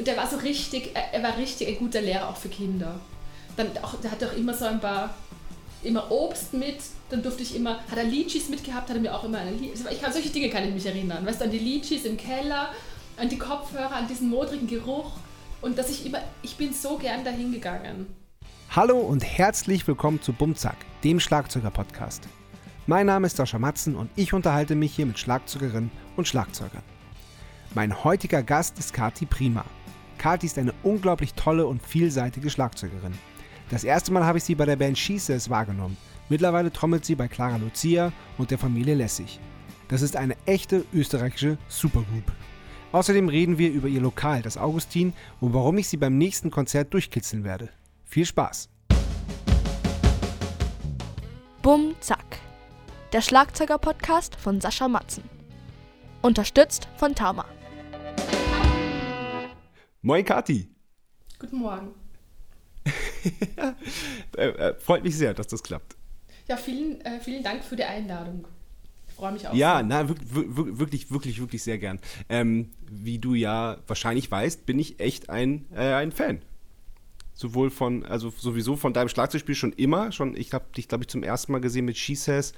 Und der war so richtig, er war richtig ein guter Lehrer auch für Kinder. Dann auch, der hatte auch immer so ein paar, immer Obst mit. Dann durfte ich immer, hat er Litschis mitgehabt, hat er mir auch immer eine Litschis. Ich kann solche Dinge kann ich mich erinnern. Weißt du, an die Litschis im Keller, an die Kopfhörer, an diesen modrigen Geruch. Und dass ich immer, ich bin so gern dahin gegangen. Hallo und herzlich willkommen zu Bumzack, dem Schlagzeuger-Podcast. Mein Name ist Sascha Matzen und ich unterhalte mich hier mit Schlagzeugerinnen und Schlagzeugern. Mein heutiger Gast ist Kati Prima. Kati ist eine unglaublich tolle und vielseitige Schlagzeugerin. Das erste Mal habe ich sie bei der Band Says wahrgenommen. Mittlerweile trommelt sie bei Clara Lucia und der Familie Lessig. Das ist eine echte österreichische Supergroup. Außerdem reden wir über ihr Lokal, das Augustin, und warum ich sie beim nächsten Konzert durchkitzeln werde. Viel Spaß! Bum Zack. Der Schlagzeuger-Podcast von Sascha Matzen. Unterstützt von Tama. Moin Kati! Guten Morgen. äh, äh, freut mich sehr, dass das klappt. Ja, vielen, äh, vielen Dank für die Einladung. Ich freue mich auch. Ja, sehr. na, wirklich, wirklich, wirklich, wirklich sehr gern. Ähm, wie du ja wahrscheinlich weißt, bin ich echt ein, äh, ein Fan. Sowohl von, also sowieso von deinem Schlagzeugspiel schon immer. Schon, ich habe dich, glaube ich, zum ersten Mal gesehen mit She Says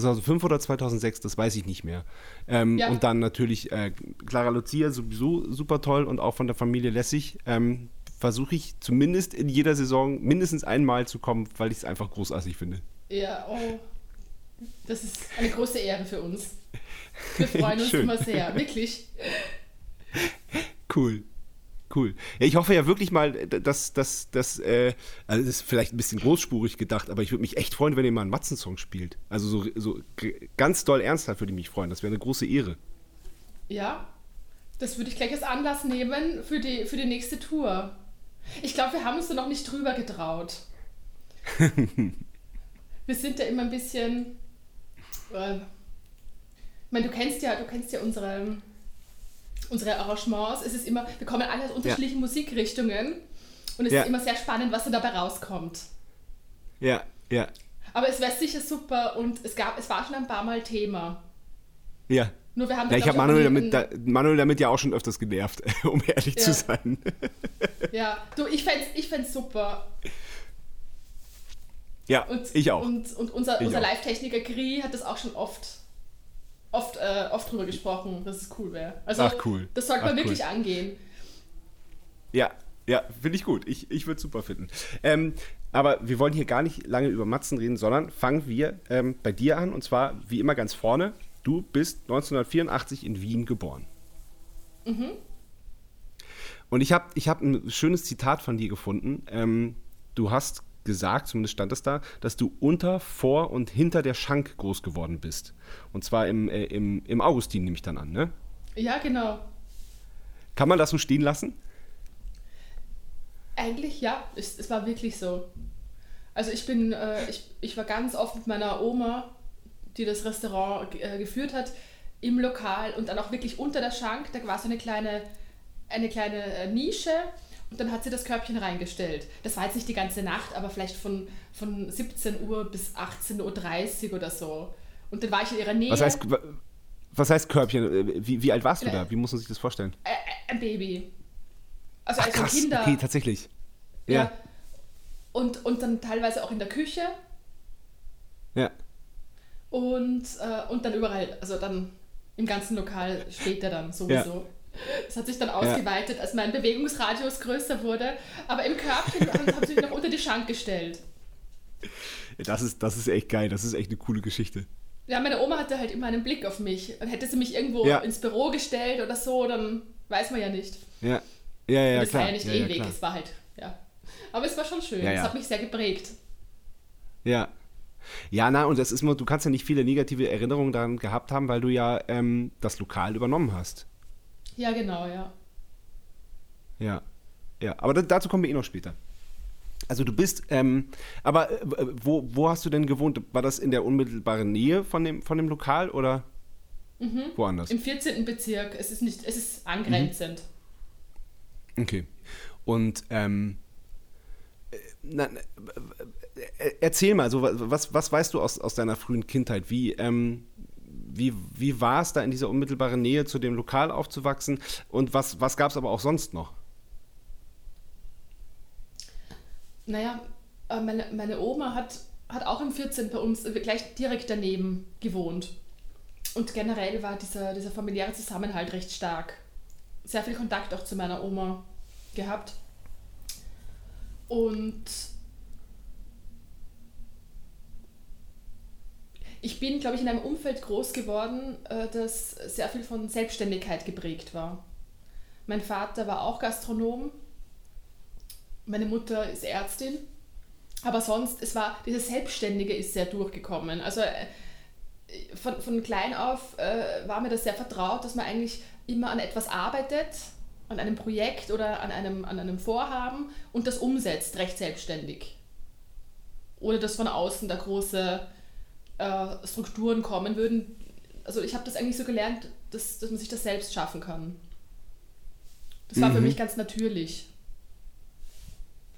2005 oder 2006, das weiß ich nicht mehr. Ähm, ja. Und dann natürlich äh, Clara Lucia, sowieso super toll und auch von der Familie Lässig. Ähm, Versuche ich zumindest in jeder Saison mindestens einmal zu kommen, weil ich es einfach großartig finde. Ja, oh. Das ist eine große Ehre für uns. Wir freuen uns immer sehr, wirklich. Cool. Cool. Ja, ich hoffe ja wirklich mal, dass das, das, äh, also das ist vielleicht ein bisschen großspurig gedacht, aber ich würde mich echt freuen, wenn ihr mal einen Matzen-Song spielt. Also so, so ganz doll ernsthaft würde ich mich freuen. Das wäre eine große Ehre. Ja, das würde ich gleich als Anlass nehmen für die, für die nächste Tour. Ich glaube, wir haben uns da noch nicht drüber getraut. wir sind ja immer ein bisschen. Äh, ich meine, du kennst ja, du kennst ja unsere unsere Arrangements, es ist immer, wir kommen alle aus unterschiedlichen ja. Musikrichtungen und es ja. ist immer sehr spannend, was dabei rauskommt. Ja, ja. Aber es wäre sicher super und es gab, es war schon ein paar Mal Thema. Ja. Nur wir haben ja, ich habe Manuel damit, da, Manuel damit ja auch schon öfters genervt, um ehrlich ja. zu sein. ja, du, ich fände es ich super. Ja, und, ich auch. Und, und unser, unser Live-Techniker Gri hat das auch schon oft oft, äh, oft drüber gesprochen, dass es cool wäre. Also, Ach, cool. Das sollte man Ach, wirklich cool. angehen. Ja, ja, finde ich gut. Ich, ich würde es super finden. Ähm, aber wir wollen hier gar nicht lange über Matzen reden, sondern fangen wir ähm, bei dir an. Und zwar, wie immer, ganz vorne. Du bist 1984 in Wien geboren. Mhm. Und ich habe ich hab ein schönes Zitat von dir gefunden. Ähm, du hast gesagt, zumindest stand es da, dass du unter, vor und hinter der Schank groß geworden bist. Und zwar im, äh, im, im Augustin, nehme ich dann an, ne? Ja, genau. Kann man das so stehen lassen? Eigentlich ja, es, es war wirklich so. Also ich bin, äh, ich, ich war ganz oft mit meiner Oma, die das Restaurant äh, geführt hat, im Lokal und dann auch wirklich unter der Schank. Da war so eine kleine, eine kleine äh, Nische und dann hat sie das Körbchen reingestellt. Das war jetzt nicht die ganze Nacht, aber vielleicht von, von 17 Uhr bis 18.30 Uhr oder so. Und dann war ich in ihrer Nähe. Was heißt, was heißt Körbchen? Wie, wie alt warst du da? Wie muss man sich das vorstellen? Ein Baby. Also Ach, krass. Kinder. Okay, tatsächlich. Ja. ja. Und, und dann teilweise auch in der Küche. Ja. Und, äh, und dann überall, also dann im ganzen Lokal steht er dann sowieso. Ja. Das hat sich dann ausgeweitet, ja. als mein Bewegungsradius größer wurde. Aber im Körbchen haben sie mich noch unter die Schank gestellt. Das ist, das ist echt geil. Das ist echt eine coole Geschichte. Ja, meine Oma hatte halt immer einen Blick auf mich. Und hätte sie mich irgendwo ja. ins Büro gestellt oder so, dann weiß man ja nicht. Ja, ja, ja, das klar. war ja nicht ja, ewig, ja, es war halt, ja. Aber es war schon schön. Es hat mich sehr geprägt. Ja. Ja, na, und das ist immer, du kannst ja nicht viele negative Erinnerungen daran gehabt haben, weil du ja ähm, das Lokal übernommen hast. Ja, genau, ja. Ja, ja. Aber dazu kommen wir eh noch später. Also du bist, ähm, aber äh, wo, wo hast du denn gewohnt? War das in der unmittelbaren Nähe von dem, von dem Lokal oder mhm. woanders? Im 14. Bezirk. Es ist nicht, es ist angrenzend. Mhm. Okay. Und ähm, äh, na, äh, erzähl mal, so, was, was weißt du aus, aus deiner frühen Kindheit? Wie, ähm, wie, wie war es da in dieser unmittelbaren Nähe zu dem Lokal aufzuwachsen? Und was, was gab es aber auch sonst noch? Naja, äh, meine, meine Oma hat, hat auch im 14 bei uns gleich direkt daneben gewohnt. Und generell war dieser, dieser familiäre Zusammenhalt recht stark. Sehr viel Kontakt auch zu meiner Oma gehabt. Und ich bin, glaube ich, in einem Umfeld groß geworden, äh, das sehr viel von Selbstständigkeit geprägt war. Mein Vater war auch Gastronom, meine Mutter ist Ärztin, aber sonst, es war, dieses Selbstständige ist sehr durchgekommen. Also äh, von, von klein auf äh, war mir das sehr vertraut, dass man eigentlich immer an etwas arbeitet, an einem Projekt oder an einem, an einem Vorhaben und das umsetzt, recht selbstständig. Ohne dass von außen da große äh, Strukturen kommen würden. Also ich habe das eigentlich so gelernt, dass, dass man sich das selbst schaffen kann. Das war mhm. für mich ganz natürlich.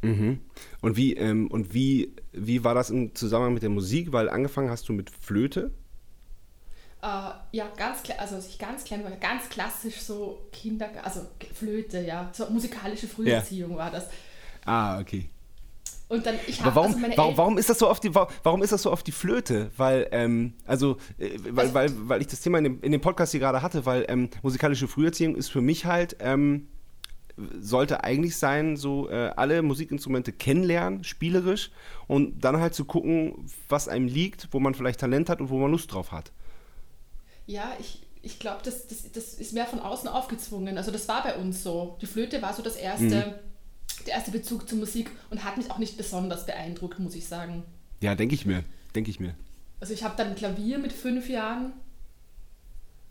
Mhm. Und, wie, ähm, und wie, wie war das im Zusammenhang mit der Musik? Weil angefangen hast du mit Flöte? Uh, ja, ganz klar, also als ich ganz klein war, ganz klassisch so Kinder, also Flöte, ja, so musikalische Früherziehung ja. war das. Ah, okay. Und dann, ich habe warum, also warum, warum, ist das so auf die, warum ist das so auf die Flöte? Weil, ähm, also, äh, weil, also, weil, weil ich das Thema in dem, in dem Podcast hier gerade hatte, weil ähm, musikalische Früherziehung ist für mich halt, ähm, sollte eigentlich sein, so äh, alle Musikinstrumente kennenlernen, spielerisch, und dann halt zu gucken, was einem liegt, wo man vielleicht Talent hat und wo man Lust drauf hat. Ja, ich, ich glaube, das, das, das ist mehr von außen aufgezwungen. Also das war bei uns so. Die Flöte war so das erste. Mhm der erste Bezug zur Musik und hat mich auch nicht besonders beeindruckt, muss ich sagen. Ja, denke ich mir. Denke ich mir. Also ich habe dann Klavier mit fünf Jahren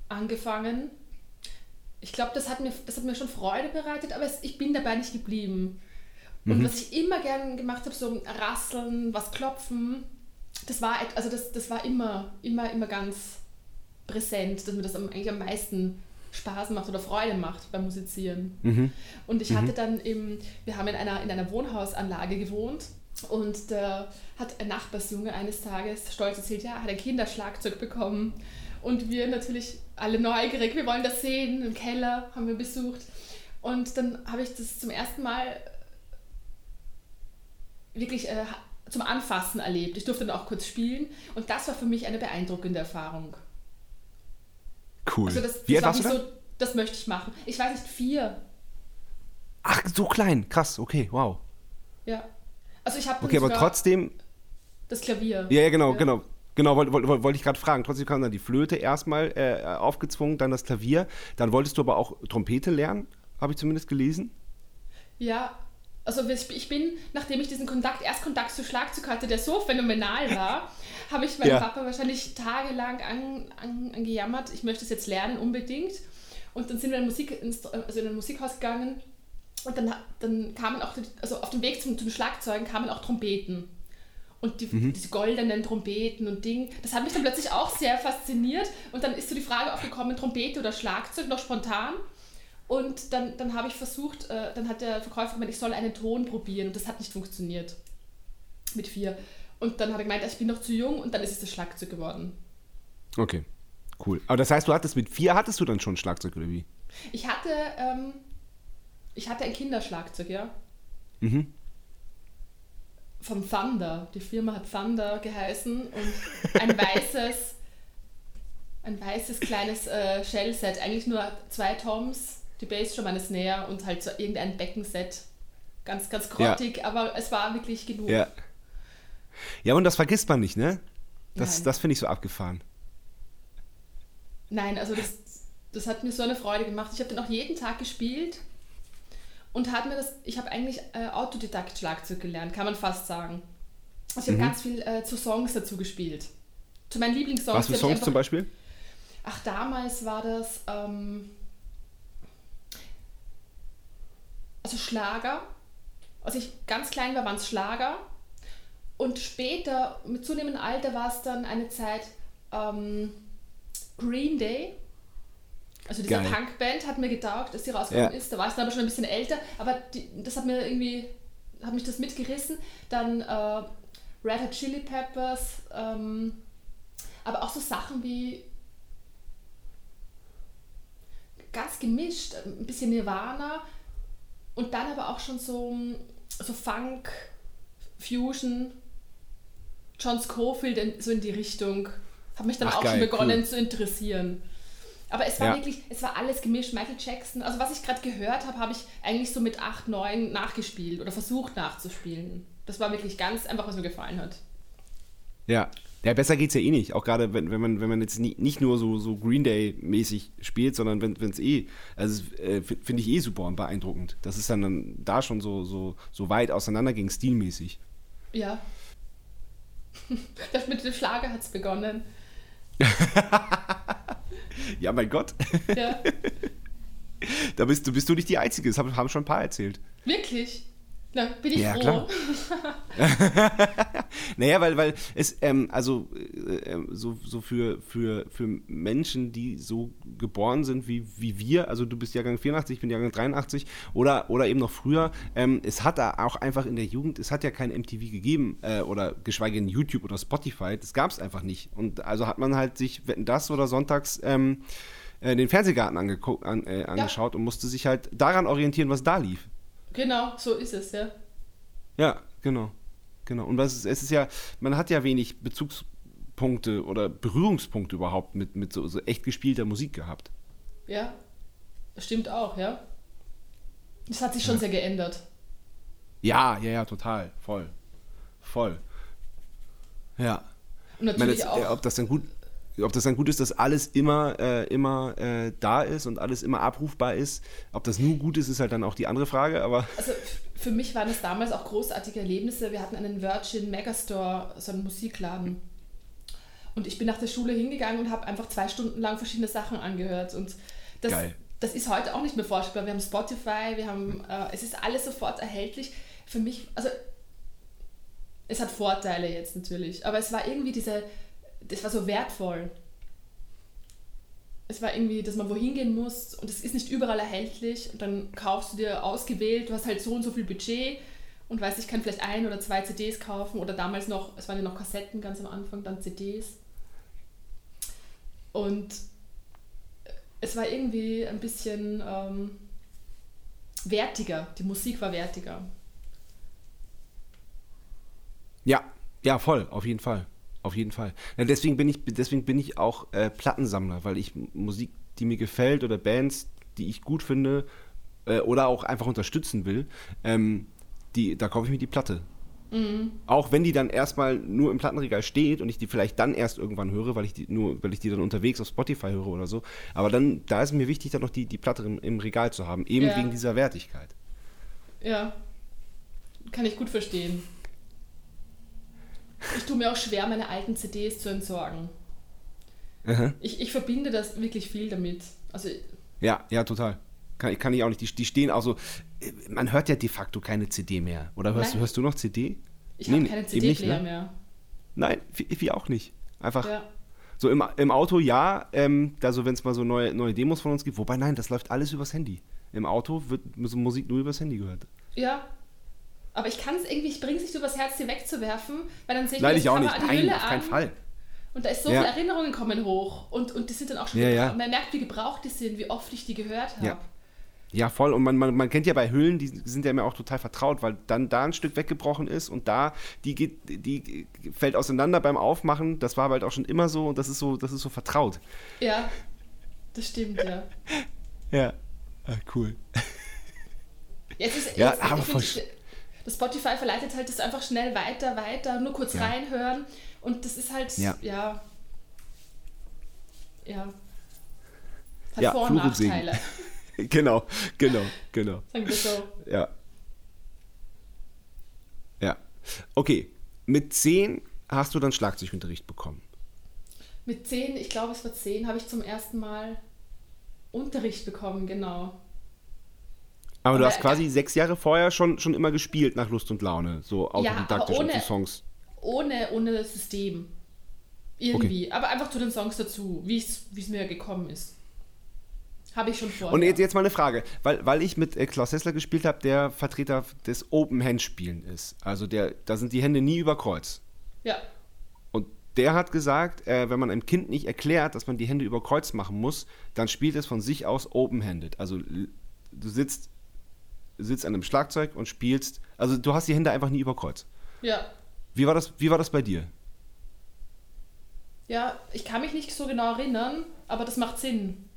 angefangen. Ich glaube, das, hat mir, das hat mir schon Freude bereitet, aber es, ich bin dabei nicht geblieben. Und mhm. was ich immer gerne gemacht habe, so rasseln, was klopfen, das war, also das, das war immer, immer, immer ganz präsent, dass mir das eigentlich am meisten Spaß macht oder Freude macht beim Musizieren. Mhm. Und ich hatte mhm. dann im, wir haben in einer, in einer Wohnhausanlage gewohnt und da hat ein Nachbarsjunge eines Tages stolz erzählt, ja, hat ein Kinderschlagzeug bekommen. Und wir natürlich alle neugierig, wir wollen das sehen, im Keller haben wir besucht. Und dann habe ich das zum ersten Mal wirklich äh, zum Anfassen erlebt. Ich durfte dann auch kurz spielen und das war für mich eine beeindruckende Erfahrung. Cool. Also das, Wie alt warst du so, das möchte ich machen. Ich weiß nicht, vier. Ach, so klein. Krass, okay, wow. Ja. Also ich habe Okay, aber trotzdem. Das Klavier. Ja, ja genau, ja. genau. Genau, wollte wollt, wollt ich gerade fragen. Trotzdem kam dann die Flöte erstmal äh, aufgezwungen, dann das Klavier. Dann wolltest du aber auch Trompete lernen, habe ich zumindest gelesen. Ja, also ich bin, nachdem ich diesen Kontakt, erst Kontakt zu Schlagzeug hatte, der so phänomenal war, habe ich meinem ja. Papa wahrscheinlich tagelang angejammert, an, an ich möchte es jetzt lernen, unbedingt. Und dann sind wir in, Musik, also in ein Musikhaus gegangen und dann, dann kamen auch, also auf dem Weg zum, zum Schlagzeugen kamen auch Trompeten. Und die, mhm. diese goldenen Trompeten und Ding, das hat mich dann plötzlich auch sehr fasziniert. Und dann ist so die Frage aufgekommen, Trompete oder Schlagzeug, noch spontan. Und dann, dann habe ich versucht, äh, dann hat der Verkäufer gemeint, ich soll einen Ton probieren und das hat nicht funktioniert. Mit vier. Und dann hat er gemeint, ich bin noch zu jung und dann ist es das Schlagzeug geworden. Okay, cool. Aber das heißt, du hattest mit vier, hattest du dann schon Schlagzeug oder wie? Ich hatte, ähm, ich hatte ein Kinderschlagzeug, ja. Mhm. Von Thunder. Die Firma hat Thunder geheißen und ein weißes, ein weißes kleines äh, Shellset, eigentlich nur zwei Toms die Bassdrum, eine Snare und halt so irgendein Beckenset. Ganz, ganz grottig, ja. aber es war wirklich genug. Ja. Ja, und das vergisst man nicht, ne? Das, das finde ich so abgefahren. Nein, also das, das hat mir so eine Freude gemacht. Ich habe den auch jeden Tag gespielt und hat mir das, ich habe eigentlich äh, Autodidakt Schlagzeug gelernt, kann man fast sagen. Also ich habe mhm. ganz viel äh, zu Songs dazu gespielt. Zu meinen Lieblingssongs. Was für Songs einfach, zum Beispiel? Ach, damals war das ähm, also Schlager. Als ich ganz klein war, waren es Schlager. Und später, mit zunehmendem Alter, war es dann eine Zeit ähm, Green Day. Also diese Geil. Punkband hat mir getaugt, dass sie rausgekommen ja. ist. Da war ich dann aber schon ein bisschen älter, aber die, das hat mir irgendwie, hat mich das mitgerissen. Dann äh, Red Hot Chili Peppers, ähm, aber auch so Sachen wie ganz gemischt, ein bisschen Nirvana und dann aber auch schon so, so Funk, Fusion, John Scofield in, so in die Richtung. Hat mich dann Ach, auch geil, schon begonnen cool. zu interessieren. Aber es war Ja. wirklich, es war alles gemischt. Michael Jackson, also was ich gerade gehört habe, habe ich eigentlich so mit 8, 9 nachgespielt oder versucht nachzuspielen. Das war wirklich ganz einfach, was mir gefallen hat. Ja. Ja, besser geht's ja eh nicht. Auch gerade, wenn, wenn, man, wenn man jetzt nie, nicht nur so, so Green Day-mäßig spielt, sondern wenn es eh, also äh, finde ich eh super und beeindruckend. Das ist dann, dann da schon so, so, so weit auseinander ging, stilmäßig. Ja. Das mit dem Schlager hat es begonnen. Ja, mein Gott. Ja, Da bist du, bist du nicht die Einzige. Das haben schon ein paar erzählt. wirklich. Na, bin ich Ja, froh. klar. Naja, weil, weil es, ähm, also äh, ähm, so, so für, für, für Menschen, die so geboren sind wie, wie wir, also du bist Jahrgang 84, ich bin Jahrgang 83 oder, oder eben noch früher, ähm, es hat da auch einfach in der Jugend, es hat ja kein MTV gegeben äh, oder geschweige denn YouTube oder Spotify, das gab es einfach nicht. Und also hat man halt sich, wenn das oder sonntags ähm, äh, den Fernsehgarten angeguckt, an, äh, angeschaut und musste sich halt daran orientieren, was da lief. Genau, so ist es, ja. Ja, genau. Genau. Und was ist, es ist ja, man hat ja wenig Bezugspunkte oder Berührungspunkte überhaupt mit, mit so, so echt gespielter Musik gehabt. Ja, das stimmt auch, ja. Das hat sich schon sehr geändert. Ja, ja, ja, total. Voll. Voll. Ja. Und Ich meine, natürlich jetzt, auch. äh, ob das dann gut, ob das dann gut ist, dass alles immer, äh, immer äh, da ist und alles immer abrufbar ist. Ob das nur gut ist, ist halt dann auch die andere Frage, aber Also für mich waren es damals auch großartige Erlebnisse. Wir hatten einen Virgin Megastore, so einen Musikladen. Und ich bin nach der Schule hingegangen und habe einfach zwei Stunden lang verschiedene Sachen angehört. Und das, Geil. das ist heute auch nicht mehr vorstellbar. Wir haben Spotify, wir haben, äh, es ist alles sofort erhältlich. Für mich, also es hat Vorteile jetzt natürlich, aber es war irgendwie diese, das war so wertvoll. Es war irgendwie, dass man wohin gehen muss und es ist nicht überall erhältlich und dann kaufst du dir ausgewählt, du hast halt so und so viel Budget und weißt, ich kann vielleicht ein oder zwei CDs kaufen oder damals noch, es waren ja noch Kassetten ganz am Anfang, dann CDs. Und es war irgendwie ein bisschen ähm, wertiger, die Musik war wertiger. Ja, ja, voll, auf jeden Fall. Auf jeden Fall. Ja, deswegen, bin ich, deswegen bin ich auch äh, Plattensammler, weil ich Musik, die mir gefällt oder Bands, die ich gut finde äh, oder auch einfach unterstützen will, ähm, die, da kaufe ich mir die Platte. Auch wenn die dann erstmal nur im Plattenregal steht und ich die vielleicht dann erst irgendwann höre, weil ich die nur, weil ich die dann unterwegs auf Spotify höre oder so. Aber dann, da ist mir wichtig, dann noch die, die Platte im, im Regal zu haben, eben Ja. wegen dieser Wertigkeit. Ja, kann ich gut verstehen. Ich tue mir auch schwer, meine alten CDs zu entsorgen. Aha. Ich, ich verbinde das wirklich viel damit. Also Ja, ja, total. Kann, kann ich auch nicht. Die, die stehen auch so. äh, Man hört ja de facto keine CD mehr. Oder hörst, Nein. hörst du noch CD? ich Nee, habe keine CD-Player ne? mehr. Nein, wie, auch nicht. Einfach Ja. so im, im Auto, ja. Ähm, da so, wenn es mal so neue, neue Demos von uns gibt. Wobei, nein, das läuft alles übers Handy. Im Auto wird Musik nur übers Handy gehört. ja. Aber ich kann es irgendwie, ich bringe es nicht übers Herz, die wegzuwerfen, weil dann sehe ich mir ich auch nicht. an die Nein, Hülle auf an keinen Fall. und da ist so Ja. viele Erinnerungen kommen hoch und, und die sind dann auch schon Ja, ja. Man merkt, wie gebraucht die sind, wie oft ich die gehört habe. Ja. Ja, voll. Und man, man, man kennt ja bei Hüllen, die sind ja mir auch total vertraut, weil dann da ein Stück weggebrochen ist und da, die geht, die fällt auseinander beim Aufmachen. Das war halt auch schon immer so und das ist so, das ist so vertraut. ja, das stimmt, ja. Ja. Ah, cool. Jetzt ist, Ja, jetzt, aber ich das Spotify verleitet halt das einfach schnell weiter, weiter, nur kurz Ja. reinhören und das ist halt, Ja. ja, ja, hat Ja, Vor- und. Nachteile, genau, genau, genau. sagen wir so. Ja. Ja. Okay. Mit 10 hast du dann Schlagzeugunterricht bekommen. Mit zehn, ich glaube es war zehn, habe ich zum ersten Mal Unterricht bekommen, genau. Aber du hast quasi sechs Jahre vorher schon, schon immer gespielt nach Lust und Laune, so autodidaktisch und ohne- die Songs. Ohne, ohne das System. Irgendwie, aber einfach zu den Songs dazu, wie es wie es mir gekommen ist. Habe ich schon vorher. Und jetzt, jetzt mal eine Frage, weil, weil ich mit äh, Klaus Hessler gespielt habe, der Vertreter des Open-Hand-Spielen ist. Also der, da sind die Hände nie über Kreuz. Ja, Und der hat gesagt, äh, wenn man einem Kind nicht erklärt, dass man die Hände über Kreuz machen muss, dann spielt es von sich aus open-handed. Also du sitzt, sitzt an einem Schlagzeug und spielst, also du hast die Hände einfach nie über Kreuz. Ja. Wie war das, wie war das bei dir? Ja, ich kann mich nicht so genau erinnern, aber das macht Sinn.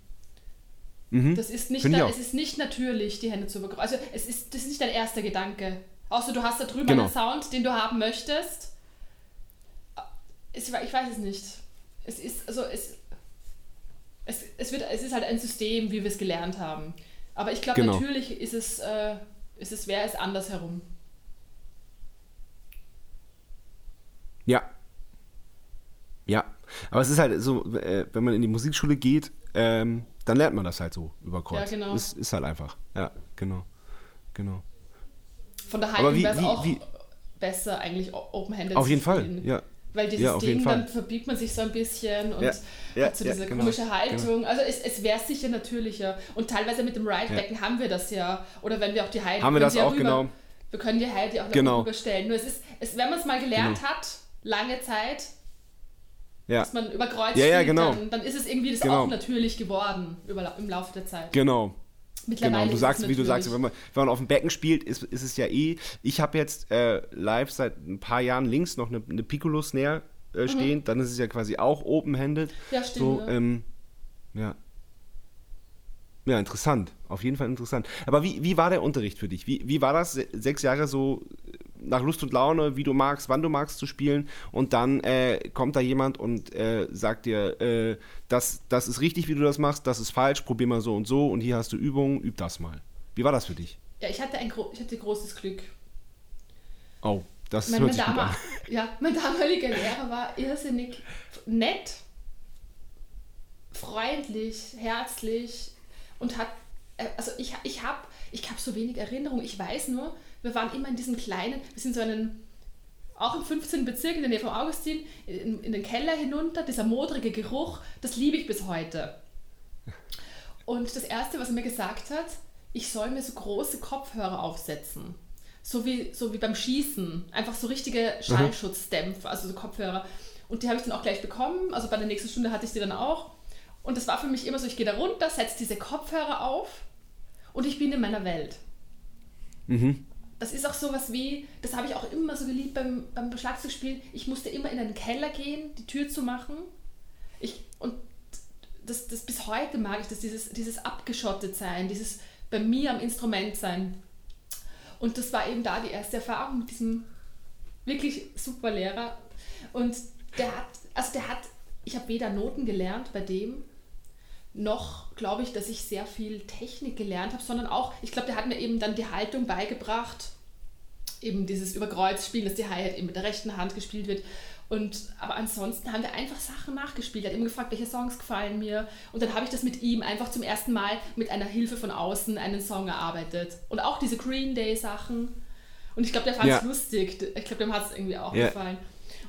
Mhm. Das ist nicht, da, es ist nicht natürlich, die Hände zu bekommen. Also es ist, das ist nicht dein erster Gedanke. Außer du hast da drüben Genau. einen Sound, den du haben möchtest. Es, ich weiß es nicht. Es ist, also es, es, es, wird, es ist halt ein System, wie wir es gelernt haben. Aber ich glaube, Genau. natürlich ist es, äh, ist es, wäre es andersherum. Ja. Ja. Aber es ist halt so, äh, wenn man in die Musikschule geht, ähm, dann lernt man das halt so über Kreuz. Ja, genau. Ist, ist halt einfach. Ja, genau. Genau. Von wie- wäre es auch wie- besser, eigentlich Open-Handed Auf jeden Fall. Ja. Weil dieses Ja, Ding, dann verbiegt man sich so ein bisschen und Ja, ja, hat so diese genau, komische Haltung. Also es, es wäre sicher natürlicher. Und teilweise mit dem Right-Becken haben wir das ja. Oder wenn wir auch die Heidi... Haben wir das auch, rüber, genau. Wir können die Heidi auch Genau. noch rüberstellen. Nur es ist, es, wenn man es mal gelernt Genau. hat, lange Zeit, Ja. dass man über Kreuz Ja, spielt, genau. dann, dann ist es irgendwie das Genau. auch natürlich geworden über, im Laufe der Zeit. Genau. Mittlerweile Genau, du sagst, wie du sagst, wenn man, wenn man auf dem Becken spielt, ist, ist es ja eh. Ich habe jetzt äh, live seit ein paar Jahren links noch eine, eine Piccolo-Snare äh, stehen, dann ist es ja quasi auch open-handed. Mhm. Ja, stimmt, So, ja. ähm, ja. Ja, interessant. Auf jeden Fall interessant. Aber wie, wie war der Unterricht für dich? Wie, wie war das, se- sechs Jahre so nach Lust und Laune, wie du magst, wann du magst zu spielen und dann äh, kommt da jemand und äh, sagt dir, äh, das, das ist richtig, wie du das machst, das ist falsch, probier mal so und so und hier hast du Übungen, üb das mal. Wie war das für dich? Ja, ich hatte, ein ich hatte großes Glück. Oh, das Mein, hört sich gut an. ja, mein damaliger Lehrer war irrsinnig nett, freundlich, herzlich und hat, äh, also ich, ich habe ich hab so wenig Erinnerung. Ich weiß nur, wir waren immer in diesem kleinen, wir sind so einen, auch im 15. Bezirk in der Nähe vom Augustin, in, in den Keller hinunter, dieser modrige Geruch, das liebe ich bis heute. Und das Erste, was er mir gesagt hat, ich soll mir so große Kopfhörer aufsetzen. So wie, so wie beim Schießen. Einfach so richtige Schallschutzdämpfer, also so Kopfhörer. Und die habe ich dann auch gleich bekommen. Also bei der nächsten Stunde hatte ich die dann auch. Und das war für mich immer so, ich gehe da runter, setze diese Kopfhörer auf und ich bin in meiner Welt. Das ist auch sowas wie, das habe ich auch immer so geliebt beim, beim Schlagzeugspielen. Ich musste immer in einen Keller gehen, die Tür zu machen. Ich, und das, das bis heute mag ich das, dieses, dieses abgeschottet sein, dieses bei mir am Instrument sein. Und das war eben da die erste Erfahrung mit diesem wirklich super Lehrer. Und der hat, also der hat, ich habe weder Noten gelernt bei dem, noch glaube ich, dass ich sehr viel Technik gelernt habe, sondern auch, ich glaube, der hat mir eben dann die Haltung beigebracht, eben dieses Überkreuzspielen, dass die Hi-Hat eben mit der rechten Hand gespielt wird. Und, aber ansonsten haben wir einfach Sachen nachgespielt. Er hat immer gefragt, welche Songs gefallen mir. Und dann habe ich das mit ihm einfach zum ersten Mal mit einer Hilfe von außen einen Song erarbeitet. Und auch diese Green Day Sachen. Und ich glaube, der fand es Ja. lustig. Ich glaube, dem hat es irgendwie auch Ja. gefallen.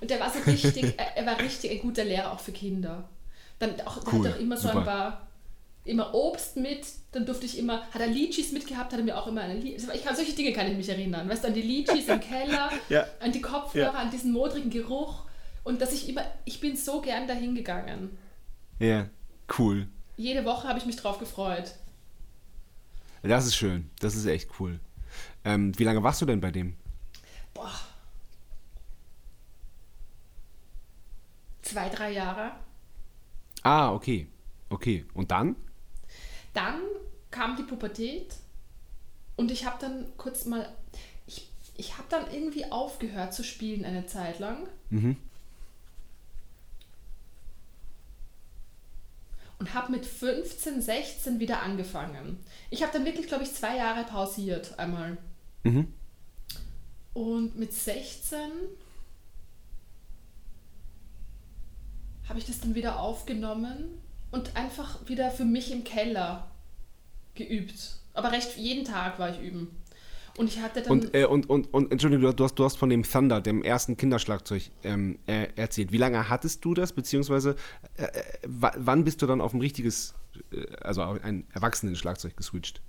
Und der war so richtig, er war richtig ein guter Lehrer auch für Kinder. Dann auch, Cool, hat auch immer so super. ein paar, immer Obst mit, dann durfte ich immer, hat er Litchis mitgehabt, hat er mir auch immer eine Litchis, ich kann, solche Dinge kann ich mich erinnern, weißt du, an die Litchis im Keller, Ja. an die Kopfhörer, Ja. an diesen modrigen Geruch und dass ich immer, ich bin so gern dahin gegangen. Ja, cool. Jede Woche habe ich mich drauf gefreut. Das ist schön. Das ist echt cool. Ähm, wie lange warst du denn bei dem? Boah. Zwei, drei Jahre. Ah, okay. Okay. Und dann? Dann kam die Pubertät und ich habe dann kurz mal, ich, ich habe dann irgendwie aufgehört zu spielen eine Zeit lang. Und habe mit 15, 16 wieder angefangen. Ich habe dann wirklich, glaube ich, zwei Jahre pausiert einmal. Mhm. Und mit 16 habe ich das dann wieder aufgenommen und einfach wieder für mich im Keller geübt. Aber recht jeden Tag war ich üben. Und ich hatte dann. Und, äh, und, und, und Entschuldigung, du hast, du hast von dem Thunder, dem ersten Kinderschlagzeug, ähm, äh, erzählt. Wie lange hattest du das, beziehungsweise äh, äh, wa- wann bist du dann auf ein richtiges, äh, also auf ein Erwachsenen-Schlagzeug geswitcht?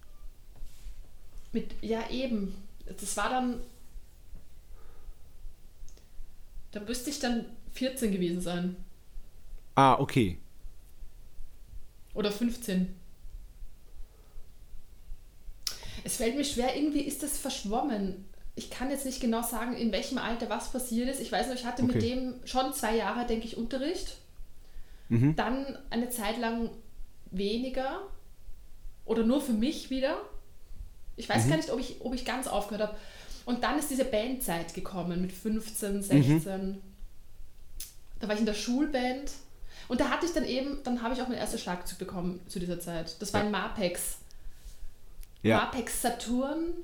Mit, ja, eben. Das war dann. Da müsste ich dann 14 gewesen sein. Ah, okay. Oder 15. Es fällt mir schwer, irgendwie ist das verschwommen. Ich kann jetzt nicht genau sagen, in welchem Alter was passiert ist. Ich weiß nur, ich hatte Okay. mit dem schon zwei Jahre, denke ich, Unterricht. Mhm. Dann eine Zeit lang weniger. Oder nur für mich wieder. Ich weiß Mhm. gar nicht, ob ich, ob ich ganz aufgehört habe. Und dann ist diese Bandzeit gekommen mit Mhm. 15, 16. Da war ich in der Schulband. Und da hatte ich dann eben, dann habe ich auch mein erstes Schlagzeug bekommen zu dieser Zeit. Das war ein Mapex. Ja. Mapex Saturn.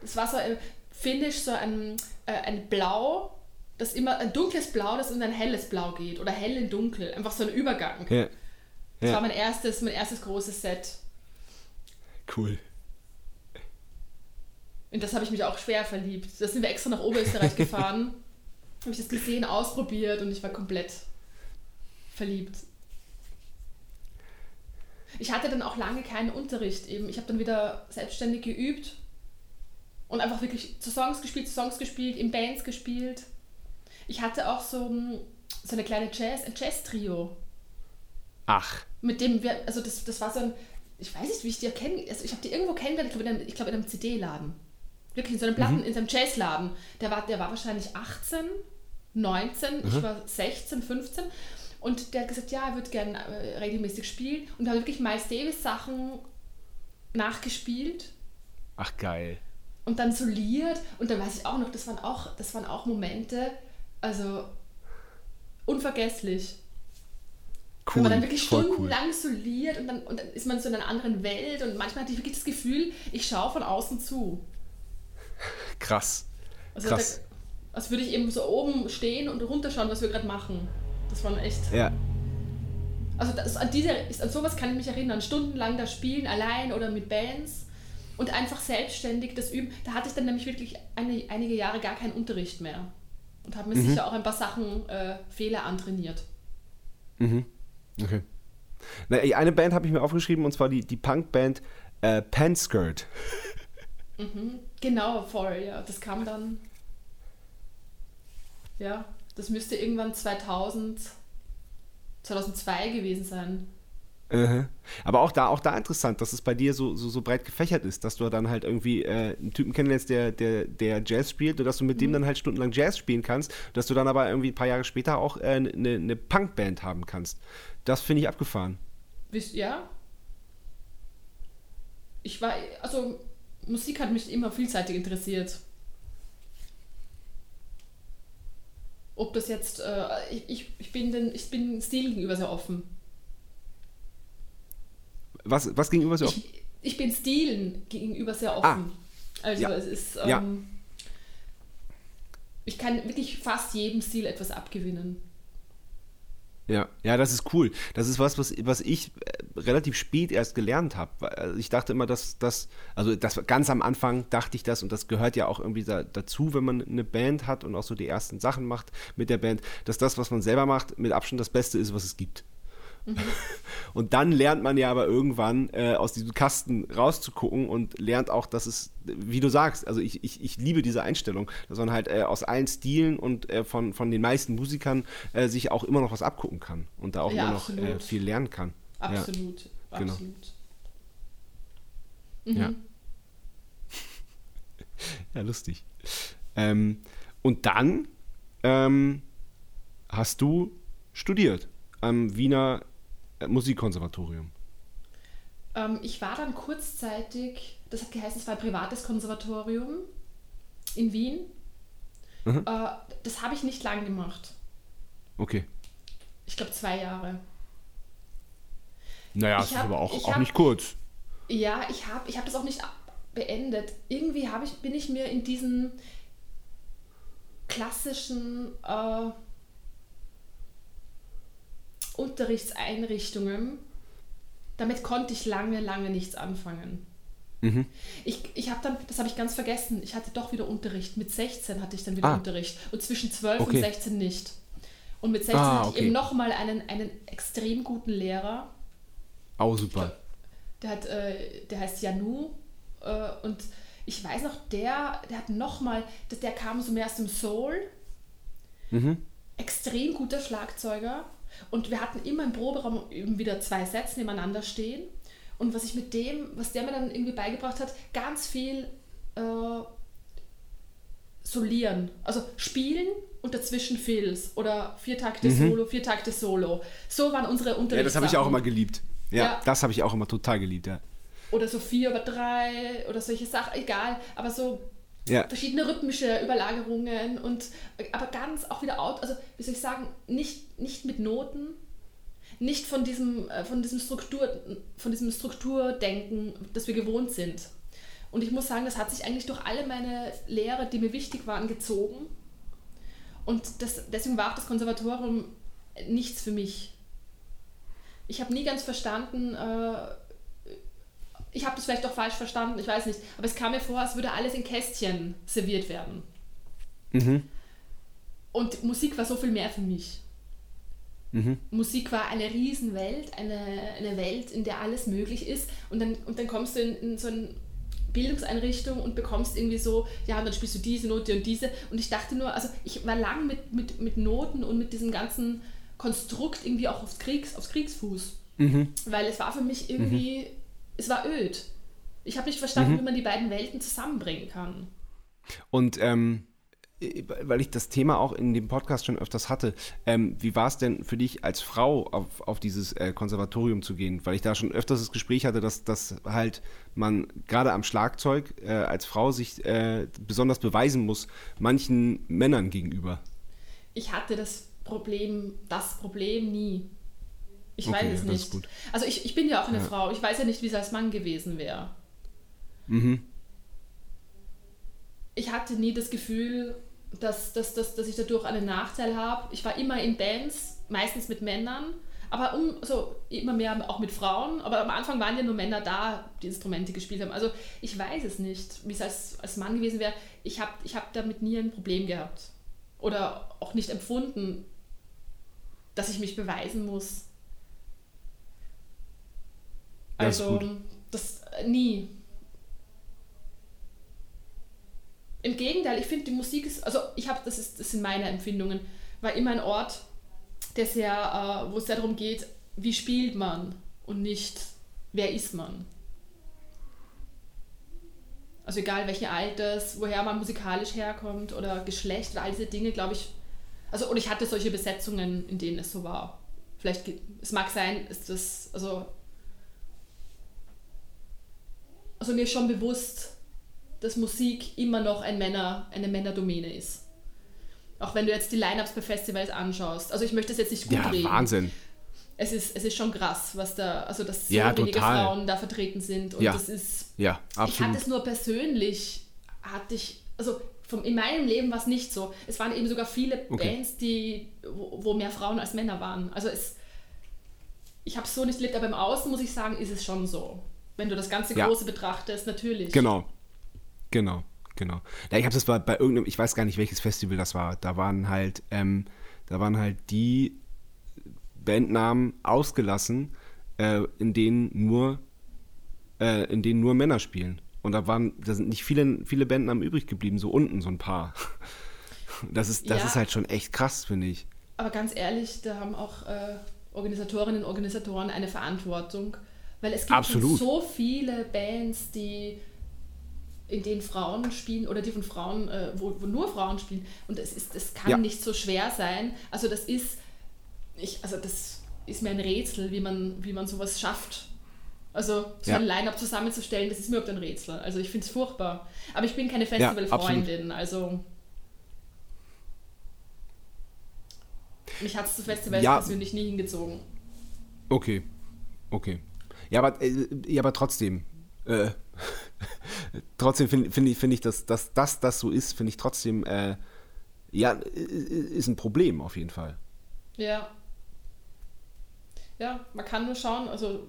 Das war so ein Finish, so ein, äh, ein Blau, das immer ein dunkles Blau, das in ein helles Blau geht. Oder hell in dunkel. Einfach so ein Übergang. Ja. Das Ja. war mein erstes, mein erstes großes Set. Cool. In das habe ich mich auch schwer verliebt. Da sind wir extra nach Oberösterreich gefahren. Habe ich das gesehen, ausprobiert und ich war komplett verliebt. Ich hatte dann auch lange keinen Unterricht eben. Ich habe dann wieder selbstständig geübt und einfach wirklich zu Songs gespielt, zu Songs gespielt, in Bands gespielt. Ich hatte auch so, ein- so eine kleine Jazz, ein Jazz-Trio. Ach. mit dem wir, also das, das war so ein, ich weiß nicht, wie ich die erkenne, also ich habe die irgendwo kennengelernt, ich glaube in einem, in einem CD-Laden. Wirklich in so einem Platten, in so einem Jazzladen. Der war, der war wahrscheinlich 18, 19, ich war 16, 15 und der hat gesagt, ja, er würde gerne äh, regelmäßig spielen und wir haben wirklich Miles Davis Sachen nachgespielt Ach, geil. und dann soliert und dann weiß ich auch noch, das waren auch, das waren auch Momente, also unvergesslich. Cool. Wenn man dann wirklich Voll cool. stundenlang soliert und dann, und dann ist man so in einer anderen Welt und manchmal hatte ich wirklich das Gefühl, ich schaue von außen zu. Krass. Also Krass. Da, als würde ich eben so oben stehen und runterschauen, was wir gerade machen. Das war echt. Ja. Also das, an, diese, an sowas kann ich mich erinnern. Stundenlang da spielen, allein oder mit Bands und einfach selbstständig das üben. Da hatte ich dann nämlich wirklich eine, einige Jahre gar keinen Unterricht mehr. Und habe mir Mhm. sicher auch ein paar Sachen, äh, Fehler antrainiert. Okay. Na, eine Band habe ich mir aufgeschrieben und zwar die, die Punkband äh, Panskirt. Genau, voll, ja. Das kam dann. Ja, das müsste irgendwann 2000, 2002 gewesen sein. Mhm. Aber auch da, auch da interessant, dass es bei dir so, so, so breit gefächert ist, dass du dann halt irgendwie äh, einen Typen kennenlernst, der, der, der Jazz spielt und dass du mit dem dann halt stundenlang Jazz spielen kannst, dass du dann aber irgendwie ein paar Jahre später auch äh, eine, eine Punkband haben kannst. Das finde ich abgefahren. Wisst ja? Ich war, also Musik hat mich immer vielseitig interessiert. Ob das jetzt, äh, ich, ich, bin den, ich bin Stil gegenüber sehr offen. Was, was gegenüber so? Ich, ich bin Stilen gegenüber sehr offen. Also Ja. es ist, ähm, Ja. ich kann wirklich fast jedem Stil etwas abgewinnen. Ja, ja, das ist cool. Das ist was, was, was ich äh, relativ spät erst gelernt habe. Also ich dachte immer, dass das, also das ganz am Anfang dachte ich das und das gehört ja auch irgendwie da, dazu, wenn man eine Band hat und auch so die ersten Sachen macht mit der Band, dass das, was man selber macht, mit Abstand das Beste ist, was es gibt. Und dann lernt man ja aber irgendwann äh, aus diesem Kasten rauszugucken und lernt auch, dass es, wie du sagst, also ich, ich, ich liebe diese Einstellung, dass man halt äh, aus allen Stilen und äh, von, von den meisten Musikern äh, sich auch immer noch was abgucken kann und da auch Ja, immer noch äh, absolut. viel lernen kann. Absolut. genau. Absolut. Ja. Ja, lustig. Ähm, und dann ähm, hast du studiert am Wiener Musikkonservatorium. Ähm, ich war dann kurzzeitig, das hat geheißen, es war ein privates Konservatorium in Wien. Mhm. Äh, das habe ich nicht lang gemacht. Okay. Ich glaube zwei Jahre. Naja, Ich das ist hab- aber auch, auch hab- nicht kurz. Ja, ich habe ich hab das auch nicht beendet. Irgendwie ich, bin ich mir in diesen klassischen äh, Unterrichtseinrichtungen, damit konnte ich lange, lange nichts anfangen. Mhm. Ich, ich habe dann, das habe ich ganz vergessen, ich hatte doch wieder Unterricht. Mit 16 hatte ich dann wieder Ah. Unterricht und zwischen 12 Okay. und 16 nicht. Und mit 16 Ah, hatte ich okay. eben nochmal einen, einen extrem guten Lehrer, Auch super. der, hat, äh, der heißt Janu äh, und ich weiß noch, der, der hat nochmal, der, der kam so mehr aus dem Soul Mhm. extrem guter Schlagzeuger und wir hatten immer im Proberaum eben wieder zwei Sets nebeneinander stehen. Und was ich mit dem, was der mir dann irgendwie beigebracht hat, ganz viel äh, solieren. Also spielen und dazwischen Fills oder vier Takte mhm. Solo, vier Takte Solo. So waren unsere Unterrichts. Ja, das habe ich auch immer geliebt. Ja, ja. das habe ich auch immer total geliebt, ja. Oder so vier oder drei oder solche Sachen, egal. Aber so ja. verschiedene rhythmische Überlagerungen und aber ganz auch wieder out, also wie soll ich sagen, nicht, nicht mit Noten, nicht von diesem, äh, von diesem Struktur, von diesem Strukturdenken, das wir gewohnt sind. Und ich muss sagen, das hat sich eigentlich durch alle meine Lehre, die mir wichtig waren, gezogen. Und das, deswegen war auch das Konservatorium nichts für mich. Ich habe nie ganz verstanden, äh, ich habe das vielleicht auch falsch verstanden, ich weiß nicht, aber es kam mir vor, als würde alles in Kästchen serviert werden. Mhm. Und Musik war so viel mehr für mich. Mhm. Musik war eine Riesenwelt, eine, eine Welt, in der alles möglich ist. Und dann, und dann kommst du in, in so eine Bildungseinrichtung und bekommst irgendwie so, ja, und dann spielst du diese Note und diese. Und ich dachte nur, also ich war lang mit, mit, mit Noten und mit diesem ganzen Konstrukt irgendwie auch aufs, Kriegs, aufs Kriegsfuß. Mhm. Weil es war für mich irgendwie, mhm. Es war öd. Ich habe nicht verstanden, mhm. wie man die beiden Welten zusammenbringen kann. Und ähm, weil ich das Thema auch in dem Podcast schon öfters hatte, ähm, wie war es denn für dich als Frau auf, auf dieses äh, Konservatorium zu gehen? Weil ich da schon öfters das Gespräch hatte, dass, dass halt man gerade am Schlagzeug äh, als Frau sich äh, besonders beweisen muss, manchen Männern gegenüber. Ich hatte das Problem, das Problem nie. Ich okay, weiß es nicht. Also ich, ich bin ja auch eine ja. Frau. Ich weiß ja nicht, wie es als Mann gewesen wäre. Mhm. Ich hatte nie das Gefühl, dass, dass, dass, dass ich dadurch einen Nachteil habe. Ich war immer in Bands, meistens mit Männern, aber um, so immer mehr auch mit Frauen. Aber am Anfang waren ja nur Männer da, die Instrumente gespielt haben. Also ich weiß es nicht, wie es als, als Mann gewesen wäre. Ich habe ich hab damit nie ein Problem gehabt. Oder auch nicht empfunden, dass ich mich beweisen muss. Also, das, das nie. Im Gegenteil, ich finde die Musik ist, also ich habe, das, ist, das sind meine Empfindungen, war immer ein Ort, der sehr, äh, wo es sehr darum geht, wie spielt man und nicht, wer ist man. Also egal welche Alters, woher man musikalisch herkommt oder Geschlecht oder all diese Dinge, glaube ich, also und ich hatte solche Besetzungen, in denen es so war. Vielleicht, es mag sein, ist das, also, also mir ist schon bewusst, dass Musik immer noch ein Männer, eine Männerdomäne ist. Auch wenn du jetzt die Line-Ups bei Festivals anschaust. Also ich möchte das jetzt nicht gut ja, reden. Wahnsinn. Es ist, es ist schon krass, was da, also dass so ja, wenige total. Frauen da vertreten sind. Und ja. das ist. Ja, absolut. Ich hatte es nur persönlich, hatte ich, also vom, in meinem Leben war es nicht so. Es waren eben sogar viele okay. Bands, die, wo, wo, mehr Frauen als Männer waren. Also es, ich habe es so nicht erlebt, aber im Außen muss ich sagen, ist es schon so. Wenn du das ganze Große betrachtest, natürlich. Genau, Genau, genau. Ja, ich habe das bei, bei irgendeinem, ich weiß gar nicht, welches Festival das war. Da waren halt, ähm, da waren halt die Bandnamen ausgelassen, äh, in denen nur, äh, in denen nur Männer spielen. Und da waren, da sind nicht viele, viele Bandnamen übrig geblieben, so unten so ein paar. Das ist, das ja, ist halt schon echt krass, finde ich. Aber ganz ehrlich, da haben auch äh, Organisatorinnen und Organisatoren eine Verantwortung, weil es gibt so viele Bands, die in denen Frauen spielen oder die von Frauen, äh, wo, wo, nur Frauen spielen. Und es ist, das kann ja. nicht so schwer sein. Also das ist, ich, also das ist mir ein Rätsel, wie man, wie man sowas schafft. Also so ja. ein Line-up zusammenzustellen, das ist mir überhaupt ein Rätsel. Also ich finde es furchtbar. Aber ich bin keine Festivalfreundin, ja, also mich hat es zu Festivals persönlich nie hingezogen. Okay, okay. Ja, aber, äh, ja, aber trotzdem. Äh, trotzdem finde find ich, find ich, dass, dass, dass das so ist, finde ich trotzdem, äh, ja, ist ein Problem auf jeden Fall. Ja. Ja, man kann nur schauen, also,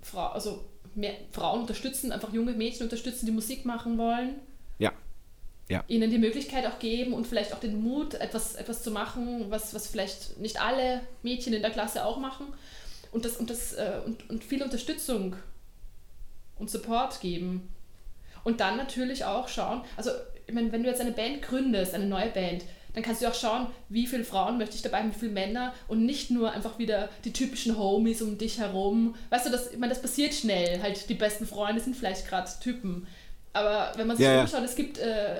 Frau, also mehr, Frauen unterstützen, einfach junge Mädchen unterstützen, die Musik machen wollen. Ja. Ja. ihnen die Möglichkeit auch geben und vielleicht auch den Mut, etwas, etwas zu machen, was, was vielleicht nicht alle Mädchen in der Klasse auch machen. Und, das, und, das, äh, und, und viel Unterstützung und Support geben. Und dann natürlich auch schauen, also ich meine, wenn du jetzt eine Band gründest, eine neue Band, dann kannst du auch schauen, wie viele Frauen möchte ich dabei, wie viele Männer und nicht nur einfach wieder die typischen Homies um dich herum. Weißt du, das, ich meine, das passiert schnell. Halt, die besten Freunde sind vielleicht gerade Typen. Aber wenn man sich Ja, ja. umschaut, es gibt, äh,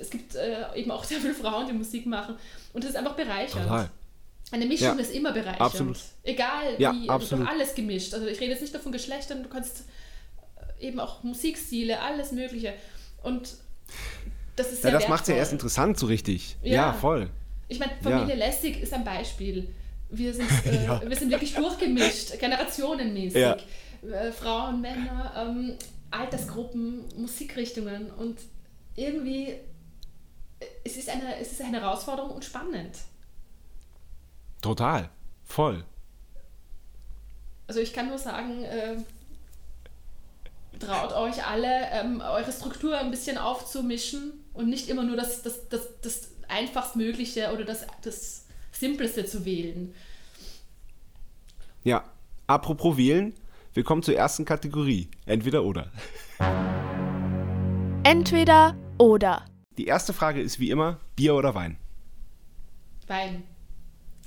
es gibt äh, eben auch sehr viele Frauen, die Musik machen und das ist einfach bereichernd. Total. Eine Mischung Ja. ist immer bereichernd. Absolut. Egal Ja, wie, absolut. doch alles gemischt. Also ich rede jetzt nicht nur von Geschlechtern, du kannst äh, eben auch Musikstile, alles Mögliche. Und das ist Ja, sehr das macht es ja erst interessant, so richtig. Ja, Ja. voll. Ich meine, Familie Ja. Lessig ist ein Beispiel. Wir sind, äh, Ja. wir sind wirklich durchgemischt, generationenmäßig. Ja. Äh, Frauen, Männer, ähm, Altersgruppen, Musikrichtungen und irgendwie, äh, es ist, eine, es ist eine Herausforderung und spannend. Total. Voll. Also ich kann nur sagen, äh, traut euch alle, ähm, eure Struktur ein bisschen aufzumischen und nicht immer nur das, das, das, das einfachstmögliche oder das, das Simpleste zu wählen. Ja. Apropos wählen, wir kommen zur ersten Kategorie. Entweder oder. Entweder oder. Die erste Frage ist wie immer: Bier oder Wein? Wein.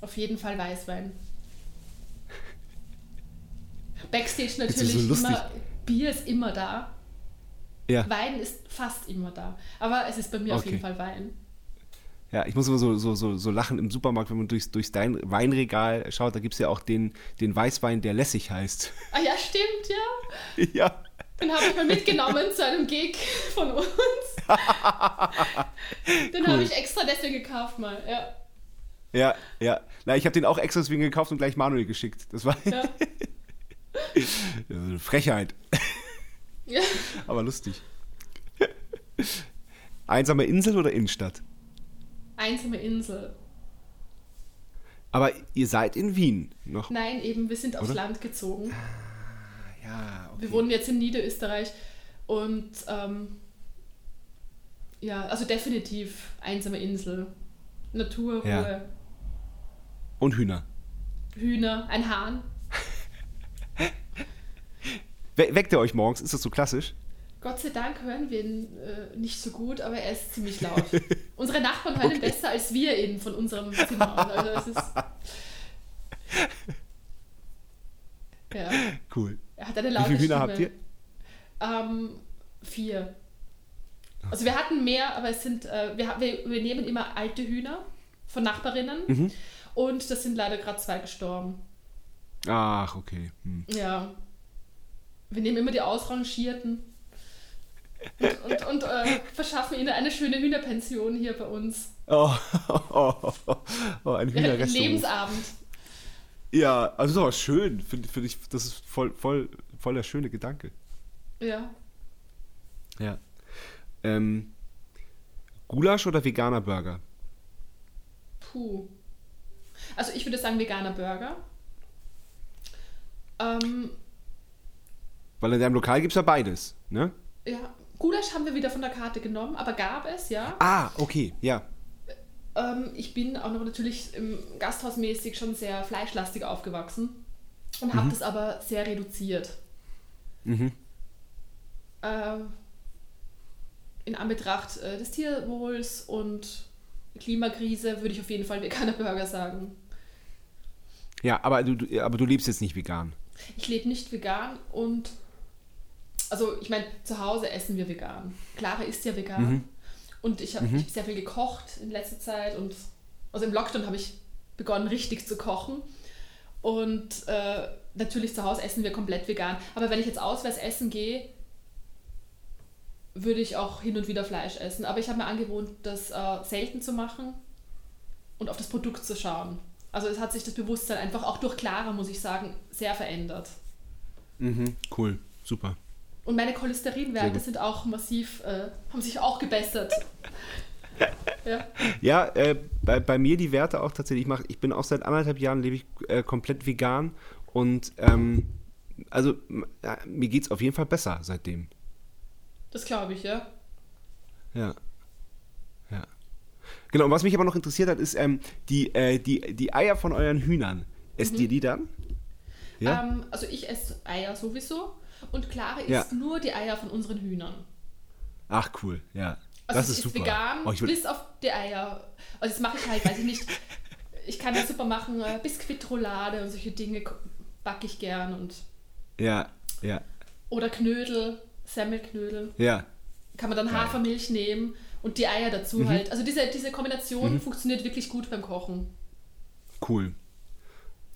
Auf jeden Fall Weißwein. Backstage natürlich so immer, Bier ist immer da. Ja. Wein ist fast immer da. Aber es ist bei mir auf Okay. jeden Fall Wein. Ja, ich muss immer so, so, so, so lachen im Supermarkt, wenn man durchs, durchs dein Weinregal schaut. Da gibt es ja auch den, den Weißwein, der lässig heißt. Ah ja, stimmt, ja. ja. Den habe ich mal mitgenommen zu einem Gig von uns. Den habe ich extra deswegen gekauft mal, ja. Ja, ja. Na, ich habe den auch extra deswegen gekauft und gleich Manuel geschickt. Das war ja. eine Frechheit, ja. aber lustig. Einsame Insel oder Innenstadt? Einsame Insel. Aber ihr seid in Wien noch. Nein, eben, wir sind aufs Oder? Land gezogen. Ja, Wir wohnen jetzt in Niederösterreich und ähm, ja, also definitiv einsame Insel. Natur, Ruhe, Ja. Und Hühner. Hühner, ein Hahn. We weckt ihr euch morgens? Ist das so klassisch? Gott sei Dank hören wir ihn äh, nicht so gut, aber er ist ziemlich laut. Unsere Nachbarn hören ihn Okay. besser als wir ihn von unserem Zimmer aus. Also ist. Ja, Cool. er hat eine Wie laute viele Hühner habt ihr? Ähm, vier. Also wir hatten mehr, aber es sind, äh, wir, wir, wir nehmen immer alte Hühner von Nachbarinnen Mhm. Und das sind leider gerade zwei gestorben. Ach, okay. Hm. Ja. Wir nehmen immer die Ausrangierten und, und, und äh, verschaffen ihnen eine schöne Hühnerpension hier bei uns. Oh, oh, oh, oh, ein Hühnerrestaurant. Lebensabend. Ja, also das ist aber schön. Finde find ich, das ist voll, voll, voll der schöne Gedanke. Ja. Ja. Ähm, Gulasch oder veganer Burger? Puh. Also ich würde sagen veganer Burger. Ähm, Weil in deinem Lokal gibt es ja beides, ne? ja, Gulasch haben wir wieder von der Karte genommen, aber gab es, ja. Ah, okay, ja. Ähm, ich bin auch noch natürlich im Gasthausmäßig schon sehr fleischlastig aufgewachsen und habe das aber sehr reduziert. Mhm. Ähm, in Anbetracht äh, des Tierwohls und Klimakrise würde ich auf jeden Fall veganer Burger sagen. Ja, aber du, aber du lebst jetzt nicht vegan. Ich lebe nicht vegan und also ich meine, zu Hause essen wir vegan. Clara isst ja vegan. Mhm. Und ich habe ich hab sehr viel gekocht in letzter Zeit und also im Lockdown habe ich begonnen, richtig zu kochen. Und äh, natürlich zu Hause essen wir komplett vegan. Aber wenn ich jetzt auswärts essen gehe, würde ich auch hin und wieder Fleisch essen. Aber ich habe mir angewohnt, das äh, selten zu machen und auf das Produkt zu schauen. Also es hat sich das Bewusstsein einfach auch durch Clara, muss ich sagen, sehr verändert. Mhm, cool, super. Und meine Cholesterinwerte sind auch massiv, äh, haben sich auch gebessert. ja. Ja, äh, bei, bei mir die Werte auch tatsächlich. Ich, mach, ich bin auch seit anderthalb Jahren lebe ich äh, komplett vegan und ähm, also mir geht es auf jeden Fall besser seitdem. Das glaube ich. Ja. Ja. Genau, und was mich aber noch interessiert hat, ist ähm, die, äh, die, die Eier von euren Hühnern. Esst ihr die dann? Ja. Ähm, also ich esse Eier sowieso und Clara isst Ja. nur die Eier von unseren Hühnern. Ach, cool, ja. Also Das es ist super. vegan, Oh, bis auf die Eier. Also das mache ich halt, weiß ich nicht. Ich kann das super machen, äh, Biskuitroulade und solche Dinge backe ich gern und Ja, ja, oder Knödel, Semmelknödel. ja. Kann man dann Hafermilch nehmen und die Eier dazu Mhm. halt. Also diese, diese Kombination funktioniert wirklich gut beim Kochen. Cool.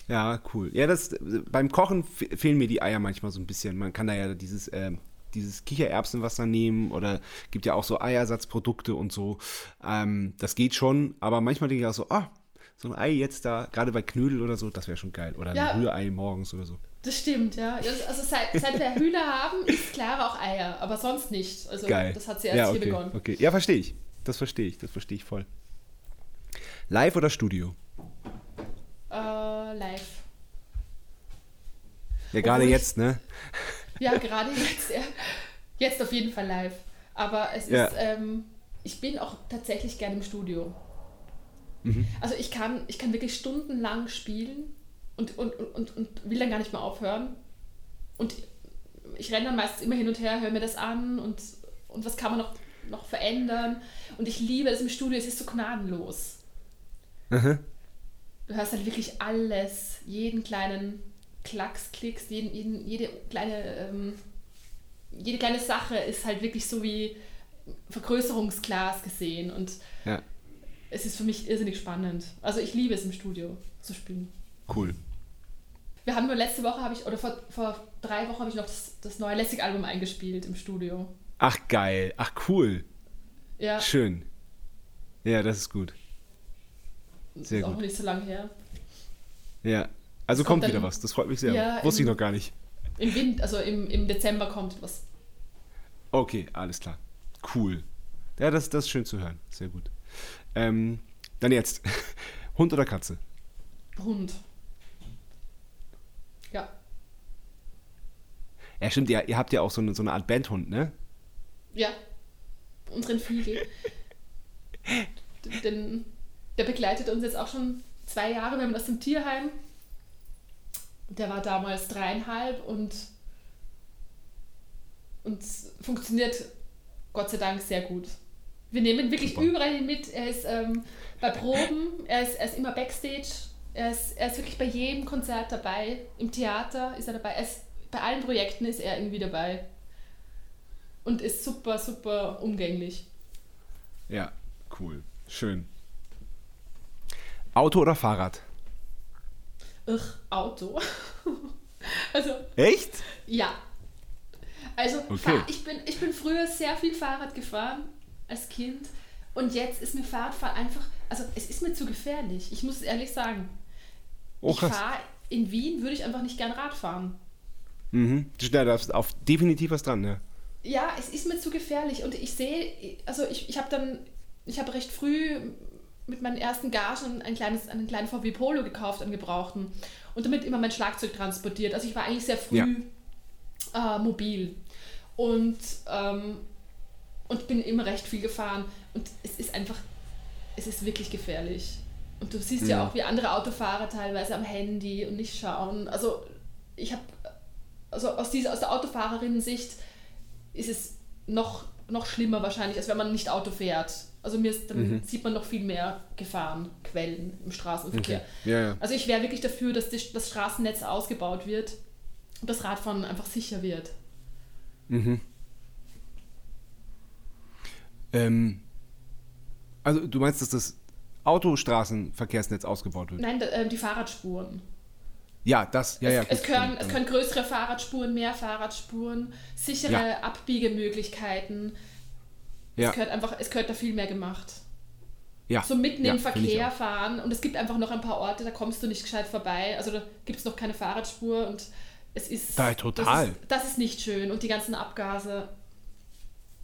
Ja, cool. Ja, das beim Kochen fe- fehlen mir die Eier manchmal so ein bisschen. Man kann da ja dieses, ähm, dieses Kichererbsenwasser nehmen oder gibt ja auch so Eiersatzprodukte und so. Ähm, das geht schon, aber manchmal denke ich auch so, ah, so ein Ei jetzt da, gerade bei Knödel oder so, das wäre schon geil. Oder Ja. ein Rührei morgens oder so. Das stimmt, ja. Also seit, seit wir Hühner haben, ist Clara auch Eier, aber sonst nicht. Also Geil. das hat sie erst ja, hier okay, begonnen. Okay, ja, verstehe ich. Das verstehe ich, das verstehe ich voll. Live oder Studio? Äh, live. Ja, gerade jetzt, ne? Ja, gerade jetzt, ja. Jetzt auf jeden Fall live. Aber es Ja. ist, ähm, ich bin auch tatsächlich gerne im Studio. Mhm. Also ich kann, ich kann wirklich stundenlang spielen und, und, und, und, will dann gar nicht mehr aufhören. Und ich renne dann meistens immer hin und her, höre mir das an und, und was kann man noch, noch verändern. Und ich liebe das im Studio, es ist so gnadenlos. Mhm. Du hörst halt wirklich alles, jeden kleinen Klacks, Klicks, jeden, jeden, jede kleine ähm, jede kleine Sache ist halt wirklich so wie Vergrößerungsglas gesehen und Ja, es ist für mich irrsinnig spannend. Also ich liebe es im Studio zu spielen. Cool. Wir haben nur letzte Woche habe ich oder vor, vor drei Wochen habe ich noch das, das neue Lessig-Album eingespielt im Studio. Ach, geil. Ach, cool. Ja, Schön. Ja, das ist gut. das sehr ist auch gut. noch nicht so lange her. Ja. Also kommt, kommt wieder was. Das freut mich sehr. Ja, Wusste ich noch gar nicht. Im Wind, also im, im Dezember kommt was. Okay, alles klar. Cool. Ja, das, das ist schön zu hören. Sehr gut. Ähm, dann jetzt. Hund oder Katze? Hund. Ja. Ja, stimmt, ihr, ihr habt ja auch so eine, so eine Art Bandhund, ne? Ja, unseren Fiegel. Den, der begleitet uns jetzt auch schon zwei Jahre. Wir haben ihn aus dem Tierheim. Der war damals dreieinhalb und, und funktioniert Gott sei Dank sehr gut. Wir nehmen ihn wirklich Super. überall hin mit. Er ist ähm, bei Proben, er ist, er ist immer Backstage. Er ist, er ist wirklich bei jedem Konzert dabei. Im Theater ist er dabei. Er ist, bei allen Projekten ist er irgendwie dabei und ist super, super umgänglich. Ja, cool. Schön. Auto oder Fahrrad? Ugh, Auto. also, Echt? ja. Also, Okay. Ich, bin, ich bin früher sehr viel Fahrrad gefahren als Kind und jetzt ist mir Fahrradfahren einfach, also es ist mir zu gefährlich. Ich muss es ehrlich sagen. Oh, ich fahre in Wien, würde ich einfach nicht gern Rad fahren. Mhm. Ja, da ist auf definitiv was dran, ne? Ja, es ist mir zu gefährlich und ich sehe, also ich, ich habe dann, ich habe recht früh mit meinen ersten Gagen ein kleines, einen kleinen VW Polo gekauft, einen gebrauchten und damit immer mein Schlagzeug transportiert. Also ich war eigentlich sehr früh äh, mobil und, ähm, und bin immer recht viel gefahren und es ist einfach, es ist wirklich gefährlich. Und du siehst ja, Ja. auch, wie andere Autofahrer teilweise am Handy und nicht schauen. Also ich habe, also aus, dieser, aus der Autofahrerinnen-Sicht ist es noch, noch schlimmer wahrscheinlich, als wenn man nicht Auto fährt. Also mir ist, dann Mhm. sieht man noch viel mehr Gefahrenquellen im Straßenverkehr. Ja, ja. Also ich wäre wirklich dafür, dass das Straßennetz ausgebaut wird und das Radfahren einfach sicher wird. Mhm. Ähm, also du meinst, dass das Autostraßenverkehrsnetz ausgebaut wird? Nein, da, äh, die Fahrradspuren. Ja, das, ja, es, ja. es, gut, können, es können größere Fahrradspuren, mehr Fahrradspuren, sichere Ja. Abbiegemöglichkeiten. Ja. Es gehört einfach, es gehört da viel mehr gemacht. ja. So mitten ja, im Verkehr fahren und es gibt einfach noch ein paar Orte, da kommst du nicht gescheit vorbei. Also da gibt es noch keine Fahrradspur und es ist. Da, total. Das ist, das ist nicht schön und die ganzen Abgase.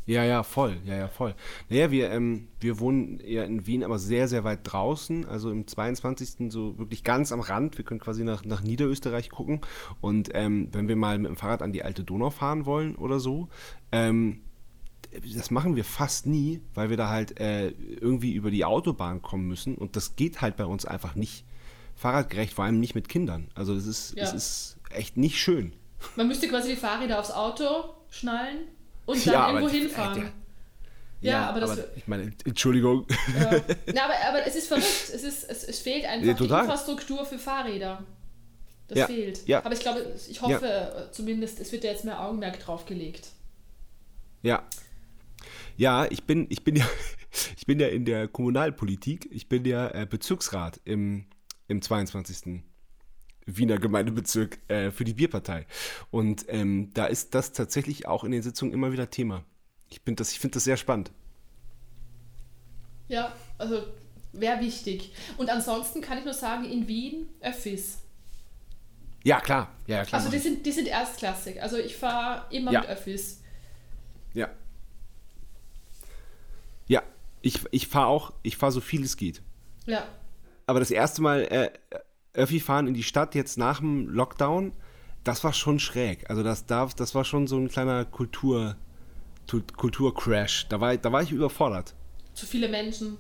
Ja, ja, voll, ja, ja, voll. Naja, wir, ähm, wir wohnen ja in Wien, aber sehr, sehr weit draußen, also im 22. so wirklich ganz am Rand. Wir können quasi nach, nach Niederösterreich gucken. Und ähm, wenn wir mal mit dem Fahrrad an die alte Donau fahren wollen oder so, ähm, das machen wir fast nie, weil wir da halt äh, irgendwie über die Autobahn kommen müssen. Und das geht halt bei uns einfach nicht fahrradgerecht, vor allem nicht mit Kindern. Also es ist, Ja. es ist echt nicht schön. Man müsste quasi die Fahrräder aufs Auto schnallen und dann Ja, irgendwo hinfahren. äh, der- Ja, Ja, aber das. aber ich meine, Entschuldigung. ja. Na, aber, aber es ist verrückt. Es, ist, es, es fehlt einfach Ja, die. Infrastruktur für Fahrräder. Das fehlt. ja. Aber ich glaube, ich hoffe äh, zumindest, es wird ja jetzt mehr Augenmerk drauf gelegt. Ja. Ja, ich bin, ich bin ja, ich bin ja in der Kommunalpolitik, ich bin ja äh, Bezirksrat im, im 22. Wiener Gemeindebezirk äh, für die Bierpartei. Und ähm, da ist das tatsächlich auch in den Sitzungen immer wieder Thema. Ich, bin das- ich finde das sehr spannend. Ja, also wäre wichtig. Und ansonsten kann ich nur sagen, in Wien Öffis. Ja, klar. Ja, ja, klar. Also die sind, die sind erstklassig. Also ich fahre immer Ja. mit Öffis. ja. Ja, ich, ich fahre auch, ich fahre so viel es geht. Ja. Aber das erste Mal äh, Öffi fahren in die Stadt jetzt nach dem Lockdown, das war schon schräg. Also das, da, das war schon so ein kleiner Kultur, Tu- Kulturcrash. Da war, da war ich überfordert. Zu viele Menschen.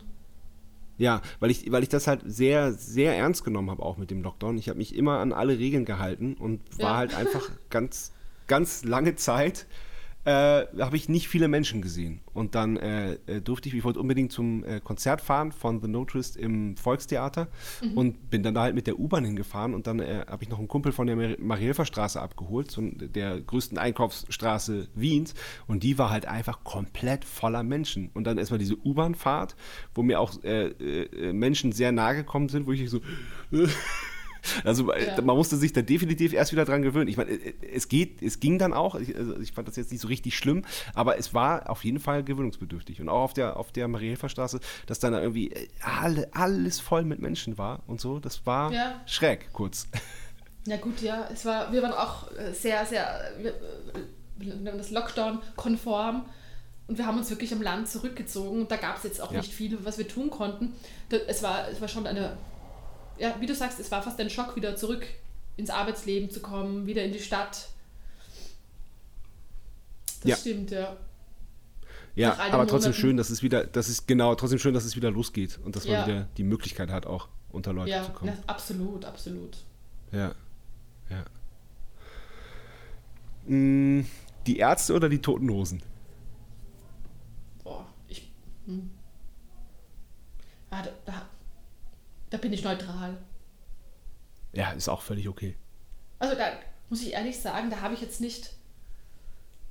Ja, weil ich, weil ich das halt sehr, sehr ernst genommen habe, auch mit dem Lockdown. Ich habe mich immer an alle Regeln gehalten und war Ja. halt einfach ganz, ganz lange Zeit, äh, habe ich nicht viele Menschen gesehen. Und dann äh, äh, durfte ich, ich wollte unbedingt zum äh, Konzert fahren von The No Twist im Volkstheater und bin dann da halt mit der U-Bahn hingefahren und dann äh, habe ich noch einen Kumpel von der Mar- Marielfer Straße abgeholt, so der größten Einkaufsstraße Wiens und die war halt einfach komplett voller Menschen. Und dann erstmal diese U-Bahn-Fahrt, wo mir auch äh, Menschen sehr nahe gekommen sind, wo ich so also äh, Ja. man musste sich da definitiv erst wieder dran gewöhnen. Ich meine, äh, es geht, es ging dann auch. Ich, also ich fand das jetzt nicht so richtig schlimm, aber es war auf jeden Fall gewöhnungsbedürftig. Und auch auf der auf der Marielfer Straße, dass dann da irgendwie äh, alle, alles voll mit Menschen war und so. Das war Ja. schräg kurz. Ja gut, ja, es war, wir waren auch äh, sehr, sehr, äh, wir- äh, das Lockdown-konform und wir haben uns wirklich am Land zurückgezogen und da gab es jetzt auch Ja. nicht viel, was wir tun konnten. Es, war, es war schon eine, ja, wie du sagst, es war fast ein Schock, wieder zurück ins Arbeitsleben zu kommen, wieder in die Stadt. Das Ja. stimmt, ja. Ja, aber trotzdem Monaten. schön, dass es wieder, das ist genau, trotzdem schön, dass es wieder losgeht und dass man Ja. wieder die Möglichkeit hat, auch unter Leute Ja, zu kommen. na, absolut, absolut. Ja, ja. Mm, Die Ärzte oder die Toten Hosen? Boah, ich. Hm. Ah, da, da, da bin ich neutral. Ja, ist auch völlig okay. Also da muss ich ehrlich sagen, da habe ich jetzt nicht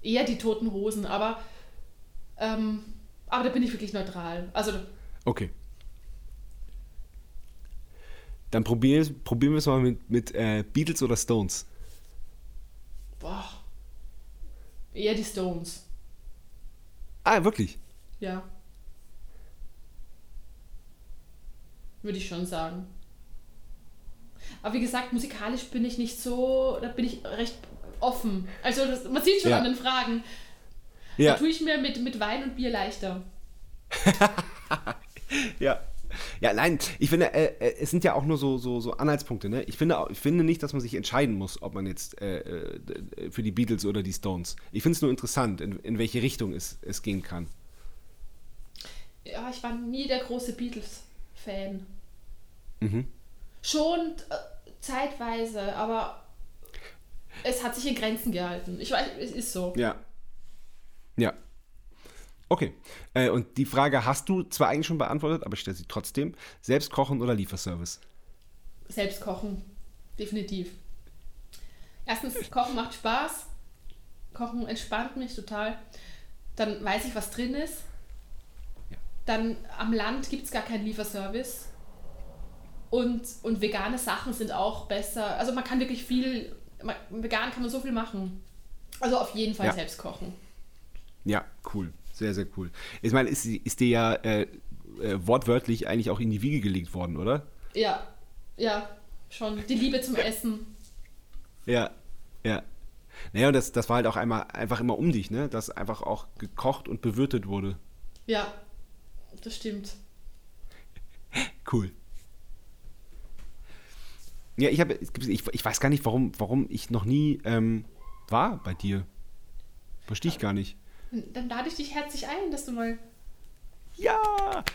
eher die toten Hosen, aber, ähm, aber da bin ich wirklich neutral. Also Okay. Dann probieren, probieren wir es mal mit, mit äh, Beatles oder Stones. boah, eher die Stones. Ah, wirklich? Ja. Würde ich schon sagen. Aber wie gesagt, musikalisch bin ich nicht so, da bin ich recht offen. Also das, man sieht schon Ja. an den Fragen. Ja. Da tue ich mir mit, mit Wein und Bier leichter. Ja. Ja, nein, ich finde, äh, äh, es sind ja auch nur so, so, so Anhaltspunkte. Ne? Ich, finde, ich finde nicht, dass man sich entscheiden muss, ob man jetzt äh, äh, für die Beatles oder die Stones. Ich finde es nur interessant, in, in welche Richtung es, es gehen kann. Ja, ich war nie der große Beatles-Fan. Mhm. Schon äh, zeitweise, aber es hat sich in Grenzen gehalten. Ich weiß, es ist so. Ja. Ja. Okay. Äh, und die Frage hast du zwar eigentlich schon beantwortet, aber ich stelle sie trotzdem. Selbst kochen oder Lieferservice? Selbst kochen, definitiv. Erstens, Kochen macht Spaß. Kochen entspannt mich total. Dann weiß ich, was drin ist. Dann am Land gibt es gar keinen Lieferservice. Und, und vegane Sachen sind auch besser. Also man kann wirklich viel, man, vegan kann man so viel machen. Also auf jeden Fall Ja. selbst kochen. Ja, cool. Sehr, sehr cool. Ich meine, ist, ist dir ja äh, äh, wortwörtlich eigentlich auch in die Wiege gelegt worden, oder? Ja, ja, schon. Die Liebe zum Essen. Ja, ja. Naja, und das, das war halt auch einmal einfach immer um dich, ne? Dass einfach auch gekocht und bewirtet wurde. Ja, das stimmt. Cool. Ja, ich habe, ich, ich weiß gar nicht, warum, warum ich noch nie ähm, war bei dir. Verstehe ich gar nicht. Dann lade ich dich herzlich ein, dass du mal. Ja,